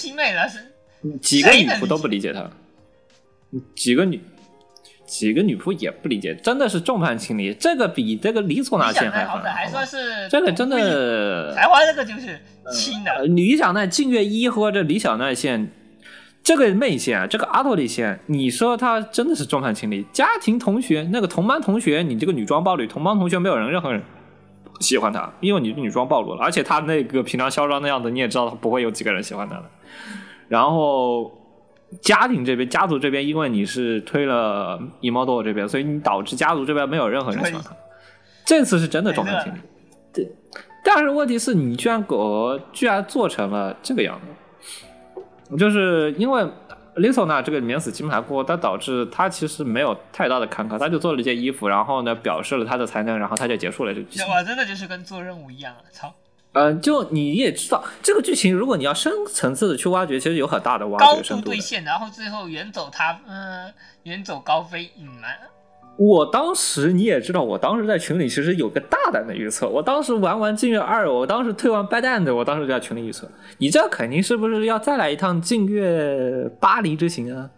Speaker 1: 几个女仆都不理解他，几个女几个女仆也不理解，真的是众叛亲离。这个比这个李索纳
Speaker 2: 理想
Speaker 1: 线还狠，
Speaker 2: 还算是
Speaker 1: 这个真的
Speaker 2: 才华这个就是亲的，
Speaker 1: 呃，李小奈净月一和这李小奈线，这个妹线，这个阿托利线，你说她真的是众叛亲离。家庭同学，那个同班同学，你这个女装暴露，同班同学没有人任何人喜欢她，因为你女装暴露了，而且她那个平常嚣张的样子，你也知道她不会有几个人喜欢她的。然后家庭这边，家族这边，因为你是推了伊莫多这边，所以你导致家族这边没有任何人喜欢她。这次是真的众叛亲离。对，但是问题是你居然给我居然做成了这个样子，就是因为 Lisa 娜这个免死金牌过后，它导致他其实没有太大的坎坷，他就做了一件衣服，然后呢表示了他的才能，然后他就结束了这个剧情。
Speaker 2: 哇，真的就是跟做任务一样啊！操，
Speaker 1: 呃，就你也知道这个剧情，如果你要深层次的去挖掘，其实有很大的挖
Speaker 2: 高
Speaker 1: 掘深度高。
Speaker 2: 度兑现，然后最后远走他，嗯，远走高飞，隐瞒。
Speaker 1: 我当时你也知道，我当时在群里其实有个大胆的预测。我当时玩完《净月二》，我当时退完 Bad End，我当时就在群里预测，你这肯定是不是要再来一趟净月巴黎之行啊？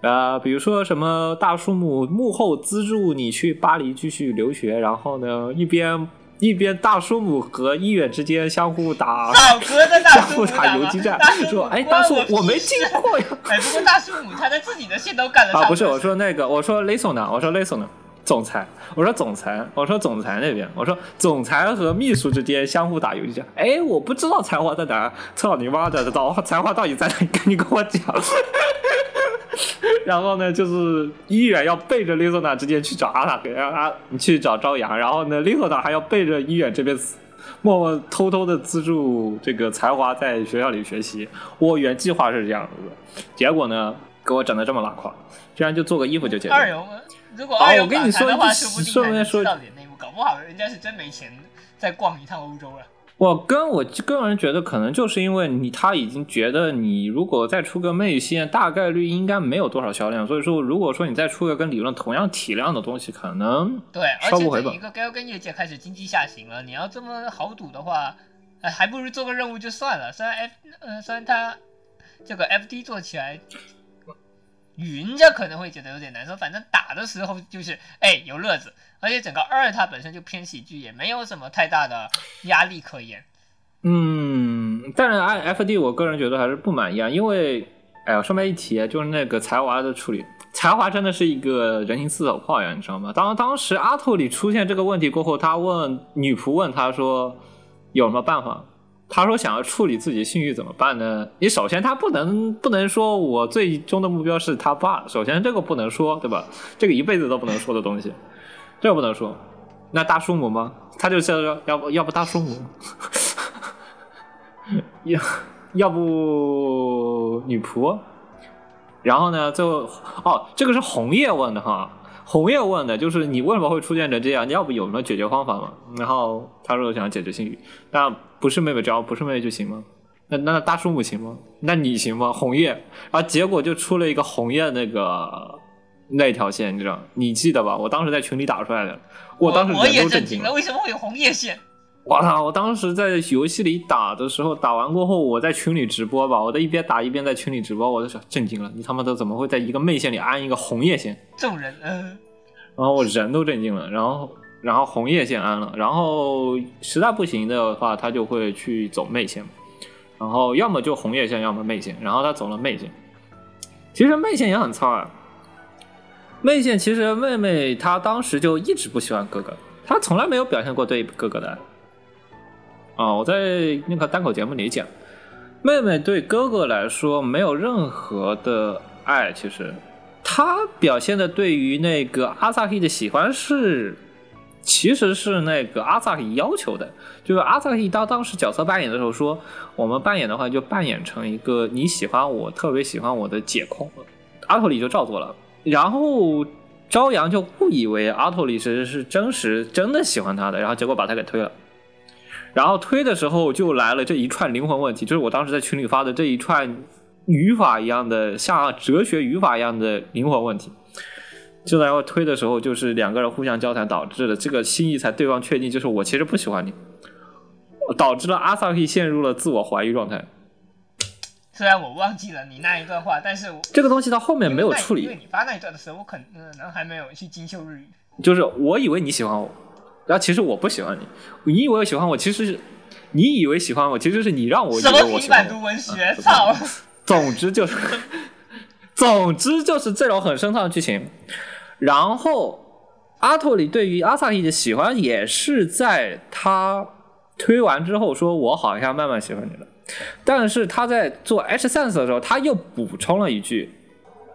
Speaker 1: 呃，比如说什么大树木幕后资助你去巴黎继续留学，然后呢一边一边大叔母和医院之间相互打
Speaker 2: 老哥的大
Speaker 1: 相互
Speaker 2: 叔母
Speaker 1: 打游击战说哎大叔
Speaker 2: 我
Speaker 1: 我没
Speaker 2: 屁事
Speaker 1: 进过呀。
Speaker 2: 哎，不过大叔母他在自己的线都干了
Speaker 1: 啊，不是，我说那个，我说雷索呢，我说雷索呢，总裁，我说总裁，我说总裁那边，我说总裁和秘书之间相互打游击战。哎，我不知道才华在哪儿，操你妈的，到才华到底在哪里？赶紧跟我讲。然后呢，就是医院要背着丽索娜直接去找阿塔给阿去找朝阳，然后呢，丽索娜还要背着医院这边默默偷偷的资助这个才华在学校里学习。我原计划是这样子的，结果呢，给我整的这么拉胯，居然就做个衣服就结束了。
Speaker 2: 二游，如果
Speaker 1: 好
Speaker 2: 二游
Speaker 1: 我跟你说
Speaker 2: 的话，说不定
Speaker 1: 顺便说
Speaker 2: 还能知道点内幕，搞不好人家是真没钱再逛一趟欧洲了。
Speaker 1: 我跟我个人觉得，可能就是因为你他已经觉得你如果再出个妹线，大概率应该没有多少销量，所以说如果说你再出个跟理论同样体量的东西，可能
Speaker 2: 对，而且这一个 Gal 跟业界开始经济下行了，你要这么豪赌的话，哎，还不如做个任务就算了。虽然 F，呃，虽然他这个 FD 做起来，云家可能会觉得有点难受，反正打的时候就是哎有乐子，而且整个二它本身就偏喜剧，也没有什么太大的压力可言。
Speaker 1: 嗯，但是 I F D 我个人觉得还是不满意啊，因为哎呀，顺便一提，就是那个才华的处理，才华真的是一个人形四手炮呀，你知道吗？当当时阿托里出现这个问题过后，他问女仆问他说有什么办法？他说想要处理自己性欲怎么办呢？你首先他不能不能说我最终的目标是他爸，首先这个不能说，对吧？这个一辈子都不能说的东西，这个不能说。那大叔母吗？他就说要不要不大叔母，要要不女仆。然后呢，最后哦，这个是红叶问的哈，红叶问的就是你为什么会出现成这样？你要不有什么解决方法吗？然后他说想解决性欲，那不是妹妹，只要不是妹妹就行吗？那那大叔母行吗？那你行吗？红叶，然后结果就出了一个红叶那个那条线，你知道？你记得吧？我当时在群里打出来的，我当时
Speaker 2: 我也
Speaker 1: 震惊
Speaker 2: 了，为什么会有红叶线？
Speaker 1: 我操！我当时在游戏里打的时候，打完过后，我在群里直播吧，我在一边打一边在群里直播，我就想震惊了，你他妈的怎么会在一个妹线里安一个红叶线？
Speaker 2: 这种人，呃，
Speaker 1: 然后我人都震惊了，然后然后红叶线安了，然后实在不行的话，他就会去走妹线，然后要么就红叶线，要么妹线，然后他走了妹线。其实妹线也很糙啊，妹线其实妹妹她当时就一直不喜欢哥哥，她从来没有表现过对哥哥的爱。啊、我在那个单口节目里讲，妹妹对哥哥来说没有任何的爱，其实她表现的对于那个阿萨希的喜欢是，其实是那个阿萨希要求的，就是阿萨希当当时角色扮演的时候说，我们扮演的话就扮演成一个你喜欢我，特别喜欢我的解控，阿托里就照做了，然后。朝阳就误以为阿托里是是真实真的喜欢他的，然后结果把他给推了。然后推的时候就来了这一串灵魂问题，就是我当时在群里发的这一串语法一样的，像哲学语法一样的灵魂问题。就在我推的时候，就是两个人互相交谈导致的，这个心意才对方确定，就是我其实不喜欢你，导致了阿萨克陷入了自我怀疑状态。
Speaker 2: 虽然我忘记了你那一段话，但是我
Speaker 1: 这个东西到后面没有处理，
Speaker 2: 因为你发那一段的时候，我可能还没有去精修日语。
Speaker 1: 就是我以为你喜欢我，然后其实我不喜欢你。你以为喜欢我，其实是你以为喜欢我，其实是你让我以
Speaker 2: 什么
Speaker 1: 为我喜欢我
Speaker 2: 平板读。文学？操！
Speaker 1: 总之就是，总之就是这种很深层的剧情。然后阿托里对于阿萨希的喜欢也是在他推完之后说：“我好像慢慢喜欢你了。”但是他在做 H sense 的时候，他又补充了一句：“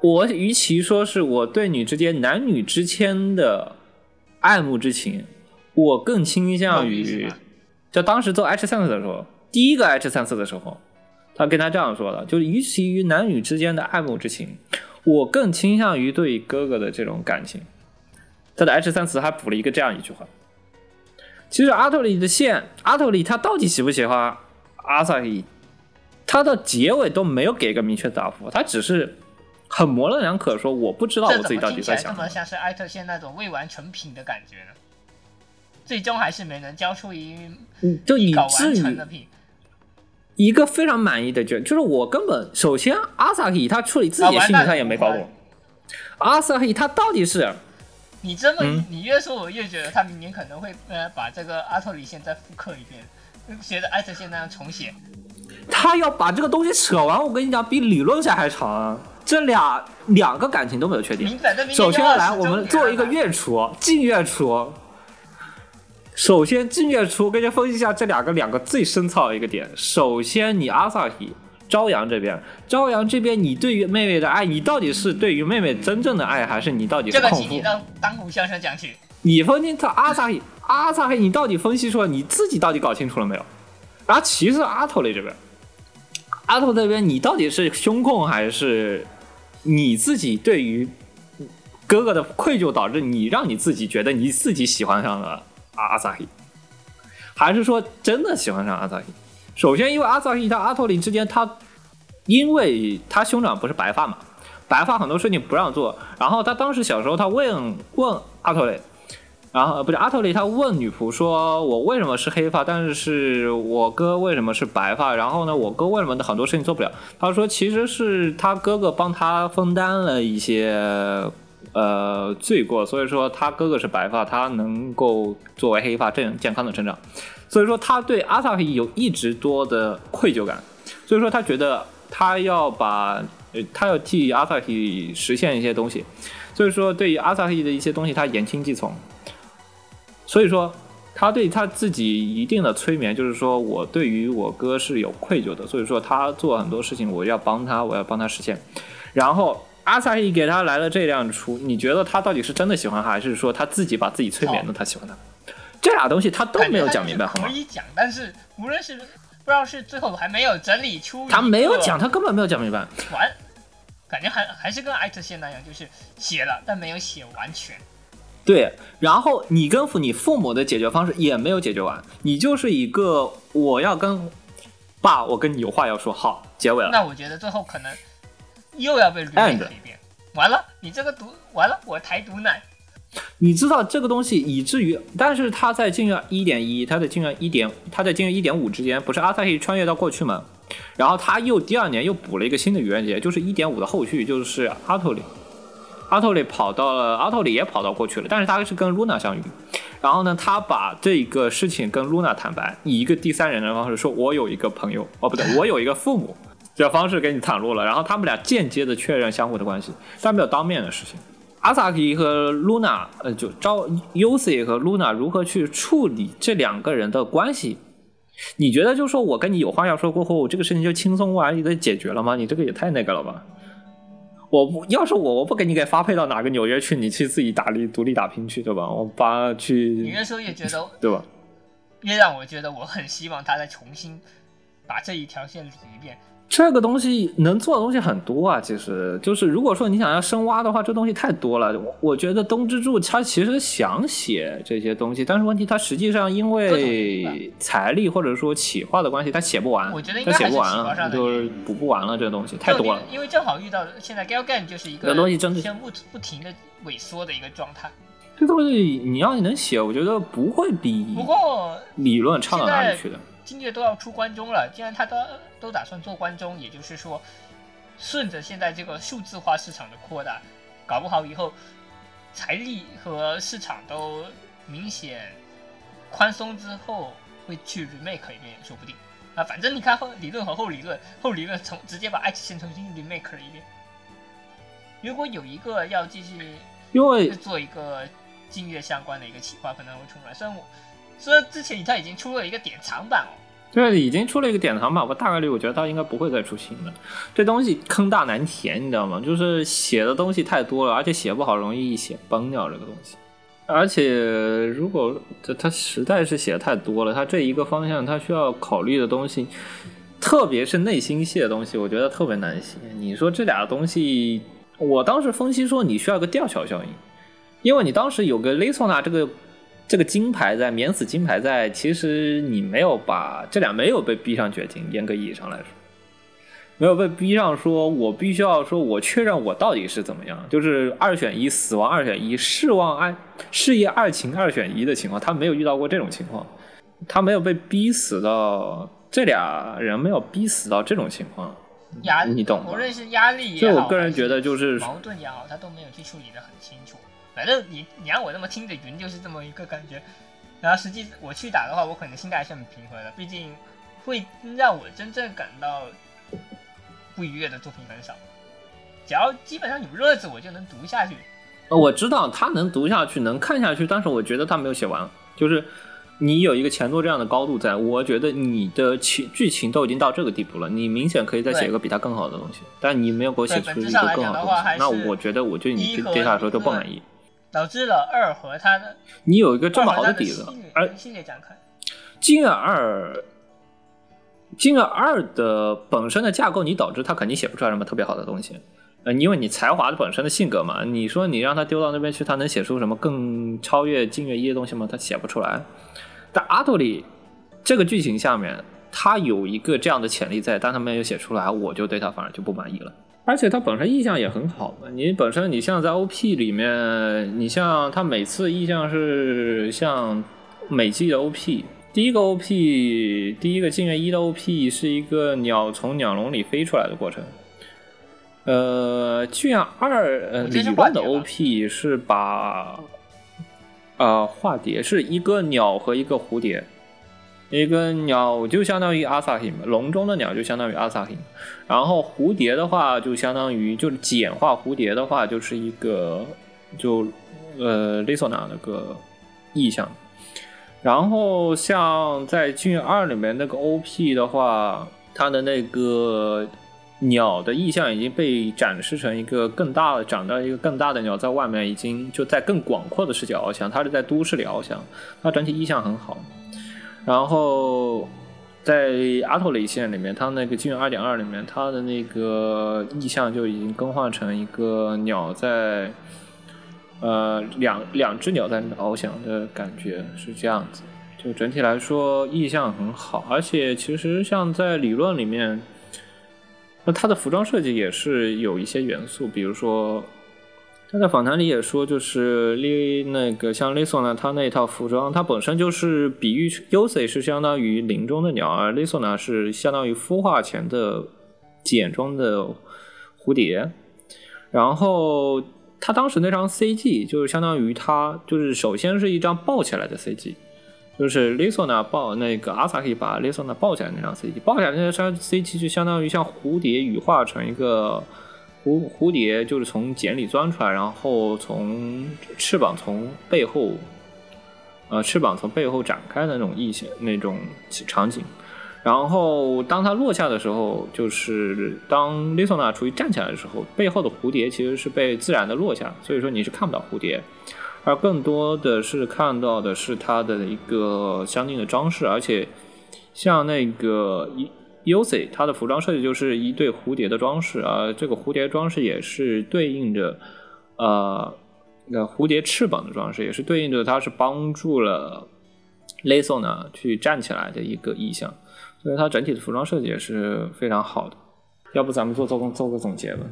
Speaker 1: 我与其说是我对你之间男女之间的爱慕之情，我更倾向于就当时做 H sense 的时候，第一个 H sense 的时候，他跟他这样说的，就是与其于男女之间的爱慕之情，我更倾向于对哥哥的这种感情。他的 H 三词还补了一个这样一句话。其实阿特里的线，阿特里他到底喜不喜欢阿萨伊，他的结尾都没有给个明确答复，他只是很模棱两可说我不知道我自己到底在想什么。
Speaker 2: 么像是艾特线那种未完成品的感觉呢？最终还是没能交出一
Speaker 1: 嗯就你
Speaker 2: 一稿
Speaker 1: 至于
Speaker 2: 完成的品。
Speaker 1: 一个非常满意的卷，就是我根本首先阿萨伊他处理自己的
Speaker 2: 啊完蛋
Speaker 1: 心理他也没搞懂，阿萨伊他到底是
Speaker 2: 你这么、
Speaker 1: 嗯
Speaker 2: 你越说，我越觉得他明年可能会呃把这个阿托里线再复刻一遍，学着艾特线那样重写。
Speaker 1: 他要把这个东西扯完，我跟你讲，比理论赛还长啊！这俩两个感情都没有确定首先
Speaker 2: 就20
Speaker 1: 来，我们做一个月初，近月初。首先，净月初跟大家分析一下这两个两个最深操的一个点。首先，你阿萨希、朝阳这边，朝阳这边，你对于妹妹的爱，你到底是对于妹妹真正的爱，还是你到底是
Speaker 2: 这个？请你让当红先生讲起。
Speaker 1: 你分清他阿萨希，阿萨希，你到底分析出来，你自己到底搞清楚了没有？然后其次阿头雷这边，阿头这边你到底是胸控还是你自己对于哥哥的愧疚导致你让你自己觉得你自己喜欢上了阿萨希？还是说真的喜欢上阿萨希？首先，因为阿萨希他阿托林之间，他因为他兄长不是白发嘛，白发很多事情不让做。然后他当时小时候，他问问阿托雷，然后不是阿托雷，他问女仆说：“我为什么是黑发，但是我哥为什么是白发？然后呢，我哥为什么很多事情做不了？”他说：“其实是他哥哥帮他分担了一些。”呃，罪过，所以说他哥哥是白发，他能够作为黑发这样健康的成长，所以说他对阿萨希有一直多的愧疚感，所以说他觉得他要把，呃，他要替阿萨希实现一些东西，所以说对于阿萨希的一些东西他言听计从，所以说他对他自己一定的催眠，就是说我对于我哥是有愧疚的，所以说他做很多事情我要帮他，我要帮他实现，然后。阿萨伊给他来了这辆出，你觉得他到底是真的喜欢他，还是说他自己把自己催眠了？他喜欢他，这俩东西他都没有讲明白，好吗？
Speaker 2: 可以讲，但是无论是不知道是最后还没有整理出，
Speaker 1: 他没有讲，他根本没有讲明白。
Speaker 2: 完，感觉还还是跟艾特线那样，就是写了但没有写完全。
Speaker 1: 对，然后你跟父你父母的解决方式也没有解决完，你就是一个我要跟爸，我跟你有话要说，好，结尾了。
Speaker 2: 那我觉得最后可能。又要被捋了一遍，完了，你这个毒完了，我抬毒奶。
Speaker 1: 你知道这个东西，以至于，但是他在进入一点一，他在进入一点，他在进入一点五之间，不是阿萨希穿越到过去吗？然后他又第二年又补了一个新的愚人节，就是一点五的后续，就是阿托里，阿托里跑到了，阿托里也跑到过去了，但是他是跟露娜相遇，然后呢，他把这个事情跟露娜坦白，以一个第三人的方式说，我有一个朋友，哦不对，我有一个父母。这方式给你袒露了，然后他们俩间接的确认相互的关系，但没有当面的事情。阿萨奇和露娜，呃，就招 UC 和露娜如何去处理这两个人的关系？你觉得，就说我跟你有话要说过后，这个事情就轻松完的解决了吗？你这个也太那个了吧！我不要是我，我不给你给发配到哪个纽约去，你去自己打立独立打拼去，对吧？我把去。
Speaker 2: 你越说越觉得，
Speaker 1: 对吧？
Speaker 2: 越让我觉得我很希望他再重新把这一条线理一遍。
Speaker 1: 这个东西能做的东西很多啊，其实就是如果说你想要深挖的话，这东西太多了。我我觉得东之助他其实想写这些东西，但是问题他实际上因为财力或者说企划的关系，他写不完。
Speaker 2: 我觉得
Speaker 1: 他写不完了，就是补不完了。这个东西太多了。
Speaker 2: 因为正好遇到现在 Galgan 就是一个
Speaker 1: 东西真的
Speaker 2: 不不停的萎缩的一个状态。
Speaker 1: 这东西你要能写，我觉得不会比
Speaker 2: 不过
Speaker 1: 理论差到哪里去的。
Speaker 2: 今月都要出关中了，既然他都都打算做关中，也就是说，顺着现在这个数字化市场的扩大，搞不好以后财力和市场都明显宽松之后，会去 remake 一遍也说不定啊。反正你看后理论和后理论，后理论从直接把爱奇线重新 remake 了一遍。如果有一个要继续
Speaker 1: 因为
Speaker 2: 做一个金月相关的一个企划，可能会出来。虽然我。说之前他已经出了一个典藏版哦，
Speaker 1: 对，已经出了一个典藏版，我大概率我觉得他应该不会再出新的。这东西坑大难填，你知道吗？就是写的东西太多了，而且写不好容易一写崩掉这个东西。而且如果这他实在是写的太多了，他这一个方向他需要考虑的东西，特别是内心戏的东西，我觉得特别难写。你说这俩东西，我当时分析说你需要个吊桥效应，因为你当时有个雷索纳这个。这个金牌在免死金牌在，其实你没有把这俩没有被逼上绝境，严格意义上来说，没有被逼上说，我必须要说，我确认我到底是怎么样，就是二选一，死亡二选一，事望爱事业爱情二选一的情况，他没有遇到过这种情况，他没有被逼死到这俩人没有逼死到这种情况，
Speaker 2: 压
Speaker 1: 你懂吗？
Speaker 2: 无论是压力
Speaker 1: 也好，我个人觉得就是
Speaker 2: 矛盾也好，他都没有去处理的很清楚。反正你你让我这么听着云就是这么一个感觉，然后实际我去打的话，我可能心态还是很平和的，毕竟会让我真正感到不愉悦的作品很少。只要基本上有热子，我就能读下去。
Speaker 1: 呃，我知道他能读下去，能看下去，但是我觉得他没有写完。就是你有一个前作这样的高度，在我觉得你的情剧情都已经到这个地步了，你明显可以再写一个比他更好的东西，但你没有给我写出一个更好的东西，那我觉得我对你对他来说都不满意。
Speaker 2: 导致了二和他的，
Speaker 1: 你有一个这么好的底子，而
Speaker 2: 系列展开，
Speaker 1: 金耳二，金耳二的本身的架构，你导致他肯定写不出来什么特别好的东西，呃，因为你才华的本身的性格嘛，你说你让他丢到那边去，他能写出什么更超越金月一的东西吗？他写不出来。但阿托里这个剧情下面，他有一个这样的潜力在，但他没有写出来，我就对他反而就不满意了。而且他本身意象也很好嘛，你本身你像在 OP 里面，你像他每次意象是像每季的 OP，第一个 OP，第一个镜月一的 OP 是一个鸟从鸟笼里飞出来的过程。呃，剧院二呃理
Speaker 2: 我记得是化
Speaker 1: 论的 OP 是把呃化蝶是一个鸟和一个蝴蝶，一个鸟就相当于阿萨 m 笼中的鸟就相当于阿萨 m 然后蝴蝶的话就相当于就是简化蝴蝶的话就是一个就呃 l i s o n a 那个意象。然后像在《剧院二》里面那个 OP 的话，它的那个鸟的意象已经被展示成一个更大的，长到一个更大的鸟在外面，已经就在更广阔的视角翱翔。它是在都市里翱翔，它整体意象很好。然后在阿托雷线里面，它那个《剧院二点二》里面，它的那个意象就已经更换成一个鸟在。呃，两两只鸟在翱翔的感觉是这样子，就整体来说意象很好，而且其实像在理论里面，那它的服装设计也是有一些元素，比如说他在访谈里也说，就是利那个像 Liso 呢，他那套服装，它本身就是比喻 u s 是相当于林中的鸟，而 Liso 呢是相当于孵化前的茧中的蝴蝶，然后。他当时那张 CG 就是相当于他就是首先是一张抱起来的 CG，就是 Liso 呢抱那个阿萨可以把 Liso 呢抱起来那张 CG，抱起来那张 CG 就相当于像蝴蝶羽化成一个蝴蝴蝶，就是从茧里钻出来，然后从翅膀从背后，呃翅膀从背后展开的那种意象那种场景。然后当它落下的时候，就是当 Lisona 处于站起来的时候，背后的蝴蝶其实是被自然的落下，所以说你是看不到蝴蝶，而更多的是看到的是它的一个相应的装饰，而且像那个一 c 它的服装设计就是一对蝴蝶的装饰，而这个蝴蝶装饰也是对应着呃那蝴蝶翅膀的装饰，也是对应着它是帮助了 Lisona 去站起来的一个意象。所以它整体的服装设计也是非常好的，要不咱们做做个做个总结吧？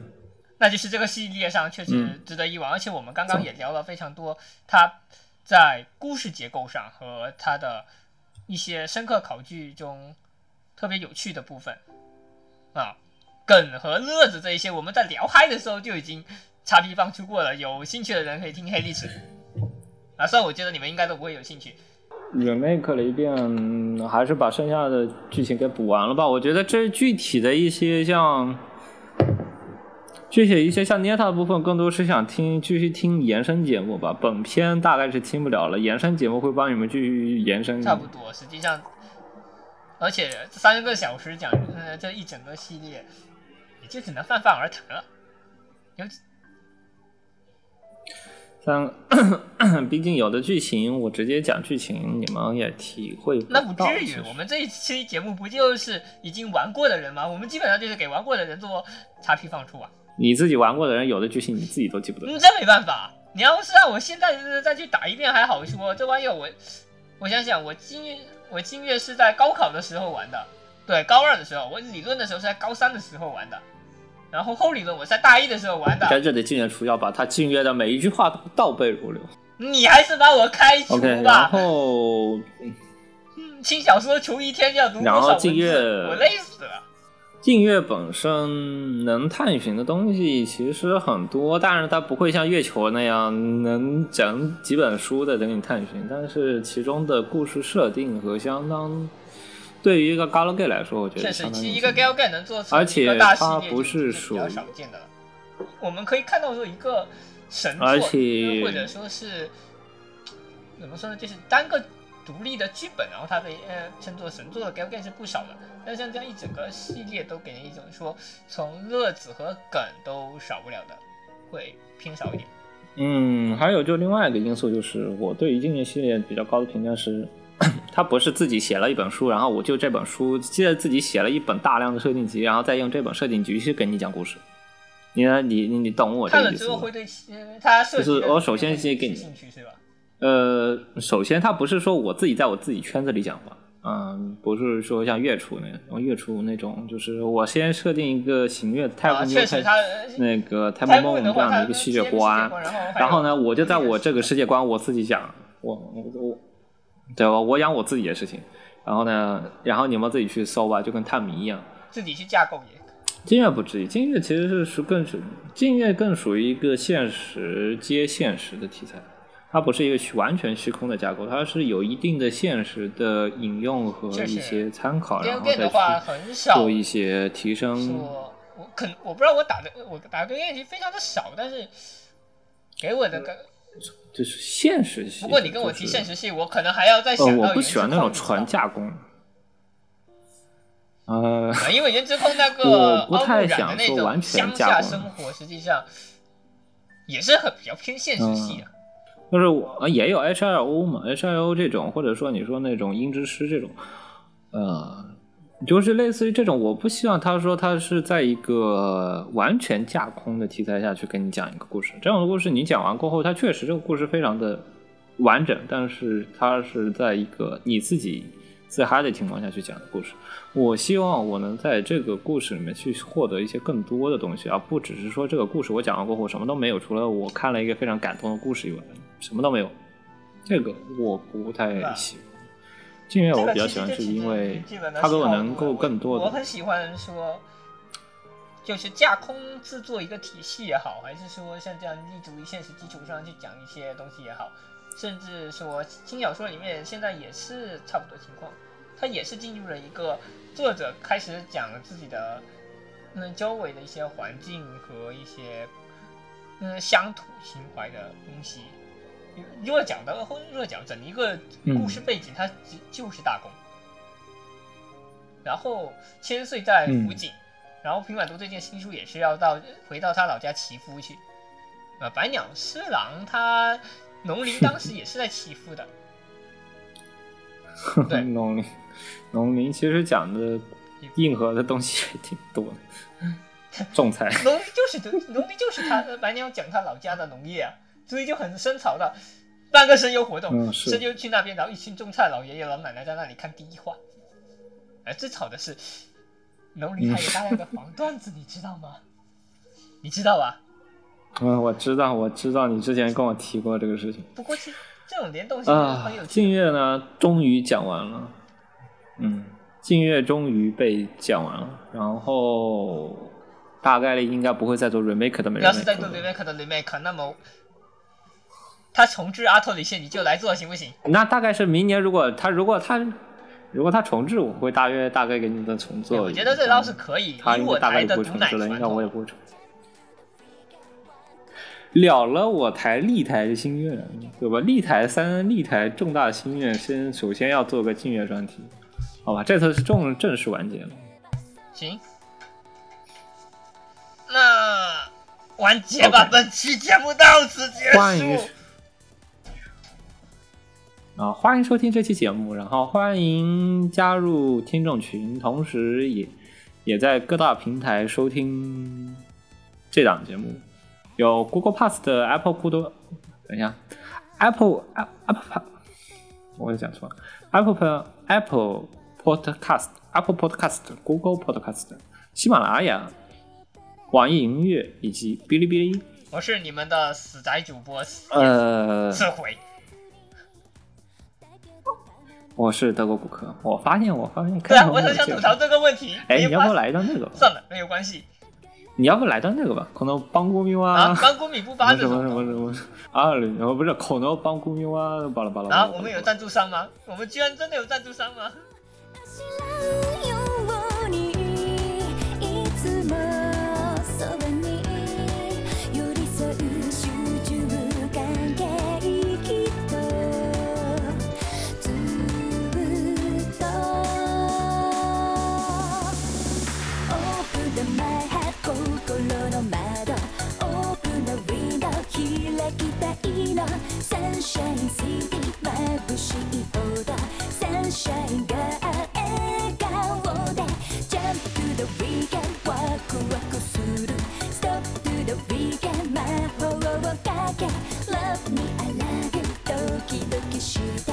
Speaker 2: 那就是这个系列上确实
Speaker 1: 嗯
Speaker 2: 值得一玩，而且我们刚刚也聊了非常多，它在故事结构上和它的一些深刻考据中特别有趣的部分啊，梗和乐子这一些，我们在聊嗨的时候就已经叉 P 放出过了，有兴趣的人可以听黑历史啊，虽然我觉得你们应该都不会有兴趣
Speaker 1: ，remake 了一遍，还是把剩下的剧情给补完了吧？我觉得这具体的一些像，具体一些像 Neta 的部分，更多是想听继续听延伸节目吧。本片大概是听不了了，延伸节目会帮你们继续延伸。
Speaker 2: 差不多，实际上，而且这三个小时讲呃这一整个系列，也就只能泛泛而谈了。有
Speaker 1: 像，毕竟有的剧情我直接讲剧情，你们也体会不
Speaker 2: 那不。至于，我们这一期节目不就是已经玩过的人吗？我们基本上就是给玩过的人做叉 P 放出啊。
Speaker 1: 你自己玩过的人，有的剧情你自己都记不得。
Speaker 2: 嗯，这没办法。你要是让我现在呃再去打一遍还好说，这玩意儿我，我想想，我金月我金月是在高考的时候玩的，对，高二的时候，我理论的时候是在高三的时候玩的，然后后理论我是在大一的时候玩的。
Speaker 1: 在这里，禁月除要把他禁月的每一句话都倒背如流。
Speaker 2: 你还是把我开除
Speaker 1: OK，然
Speaker 2: 吧。
Speaker 1: 后
Speaker 2: 嗯轻小说求一天要读多
Speaker 1: 然后
Speaker 2: 少文字？
Speaker 1: 静月
Speaker 2: 我累死了。
Speaker 1: 禁月本身能探寻的东西其实很多，但是它不会像月球那样能整几本书的等你探寻。但是其中的故事设定和相当，对于一个 Galgame 来说，我觉
Speaker 2: 确实，
Speaker 1: 得相当
Speaker 2: 其实一个 Gal Game 能做出
Speaker 1: 而且
Speaker 2: 一个大系
Speaker 1: 它
Speaker 2: 列，
Speaker 1: 不
Speaker 2: 是
Speaker 1: 属
Speaker 2: 比较少见的了。我们可以看到说一个神作，
Speaker 1: 而且
Speaker 2: 或者说是怎么说呢，就是单个独立的剧本，然后它被呃称作神作的 Gal Game 是不少的。但像这样一整个系列都给人一种说从乐子和梗都少不了的，会偏少一点。
Speaker 1: 嗯，还有就另外一个因素就是，我对于禁月系列比较高的评价是，他不是自己写了一本书，然后我就这本书接着自己写了一本大量的设定集，然后再用这本设定集去给你讲故事。你呢？你你你懂我这个意思吗？
Speaker 2: 了之后会对呃它设
Speaker 1: 就是我首先
Speaker 2: 会
Speaker 1: 先给你
Speaker 2: 兴趣是吧？
Speaker 1: 呃，首先，他不是说我自己在我自己圈子里讲话，嗯，不是说像月初那样，月初那种，就是我先设定一个行月太
Speaker 2: 啊，
Speaker 1: 空那个太
Speaker 2: 开
Speaker 1: 空梦这样的一个世界
Speaker 2: 观，然后
Speaker 1: 呢，我就在我这个世界观我自己讲，我我我，对吧？我讲我自己的事情，然后呢，然后你们自己去搜吧，就跟探谜一样。
Speaker 2: 自己去架构也。
Speaker 1: 金月不至于，金月其实是属更是金月更属于一个现实接现实的题材，它不是一个虚完全虚空的架构，它是有一定的现实的引用和一些参考，然
Speaker 2: 电
Speaker 1: 后再做一些提升。
Speaker 2: 说，我可能我不知道我打的我打的练习非常的少，但是给我的感，
Speaker 1: 就是现实系。
Speaker 2: 不过你跟我提现实系，我可能还要再想
Speaker 1: 呃，
Speaker 2: 到
Speaker 1: 我不喜欢那种
Speaker 2: 原
Speaker 1: 纯架空。呃，
Speaker 2: 啊，因为颜值控那个
Speaker 1: 我不太想
Speaker 2: 那种
Speaker 1: 说完全
Speaker 2: 乡下生活，实际上也是很比较偏现实系的。
Speaker 1: 就是我呃也有 H2O 嘛，H2O 这种，或者说你说那种音之师这种，呃，就是类似于这种，我不希望他说他是在一个完全架空的题材下去跟你讲一个故事。这样的故事你讲完过后，它确实这个故事非常的完整，但是它是在一个你自己自嗨的情况下去讲的故事。我希望我能在这个故事里面去获得一些更多的东西，而不只是说这个故事我讲完过后什么都没有，除了我看了一个非常感动的故事以外，什么都没有。这个我不太喜欢。静月我比较喜欢，是因为他给我能够更多的。
Speaker 2: 我很喜欢说，就是架空制作一个体系也好，还是说像这样立足于现实基础上去讲一些东西也好，甚至说轻小说里面现在也是差不多情况，它也是进入了一个作者开始讲自己的嗯周围的一些环境和一些嗯乡土情怀的东西。弱角的若讲，整一个故事背景它只就是大公，然后千岁在福井，然后平板读这件新书也是要到回到他老家祈福去。呃，白鸟侍郎他农林当时也是在祈福的。对，
Speaker 1: 农林农林其实讲的硬核的东西也挺多的，种菜。
Speaker 2: 农林就是农民就是他白鸟讲他老家的农业啊。所以就很生草的，办个声优活动，
Speaker 1: 嗯、
Speaker 2: 声优去那边，然后一群种菜老爷爷老奶奶在那里看第一话。哎，最吵的是，农林还有大量的黄段子，你知道吗？你知道吧？
Speaker 1: 嗯，我知道，我知道，你之前跟我提过这个事情。
Speaker 2: 不过这这种联动性很有
Speaker 1: 啊。静月呢，终于讲完了。嗯，静月终于被讲完了，然后大概率应该不会再做 remake 的。
Speaker 2: 要是再做 remake 的 remake，那么。他重置阿托里线，你就来做行不行？
Speaker 1: 那大概是明年，如果他如果他如果他重置，我会大约大概给你的重做。
Speaker 2: 我觉得这倒是可以。
Speaker 1: 他应该大概不会重置了，应该我也不会重。了了，我台立台的心愿，对吧？立台三立台重大心愿，先首先要做个静月专题，好吧？这次是正正式完结了。
Speaker 2: 行，那完结吧。本期节目到此结束。
Speaker 1: 欢迎啊，欢迎收听这期节目，然后欢迎加入听众群，同时也也在各大平台收听这档节目，有 Google Pass 的 Apple 普多，等一下，Apple Apple，我也讲错了，Apple Apple Podcast，Apple Podcast，Google Podcast，喜马拉雅、网易音乐以及哔哩哔哩。
Speaker 2: 我是你们的死宅主播，
Speaker 1: 呃，
Speaker 2: 刺回。
Speaker 1: 我是德国骨科，我发现，我发现，
Speaker 2: 对啊，我很想吐槽这个问题。
Speaker 1: 哎，你要不来一段那个？
Speaker 2: 算了，没有关系。
Speaker 1: 你要不来段那个吧？可能帮古米哇，
Speaker 2: 啊，帮古米不发
Speaker 1: 什么什么什么啊？哦，不是，可能帮古米哇，巴拉巴拉。
Speaker 2: 啊，我们有赞助商吗？我们居然真的有赞助商吗？
Speaker 3: シャンシしいサンシャインが笑顔でジャンプ to ィガンワクワクする。ストップ to ィガンをかけ。Love me I love you ドキドキして。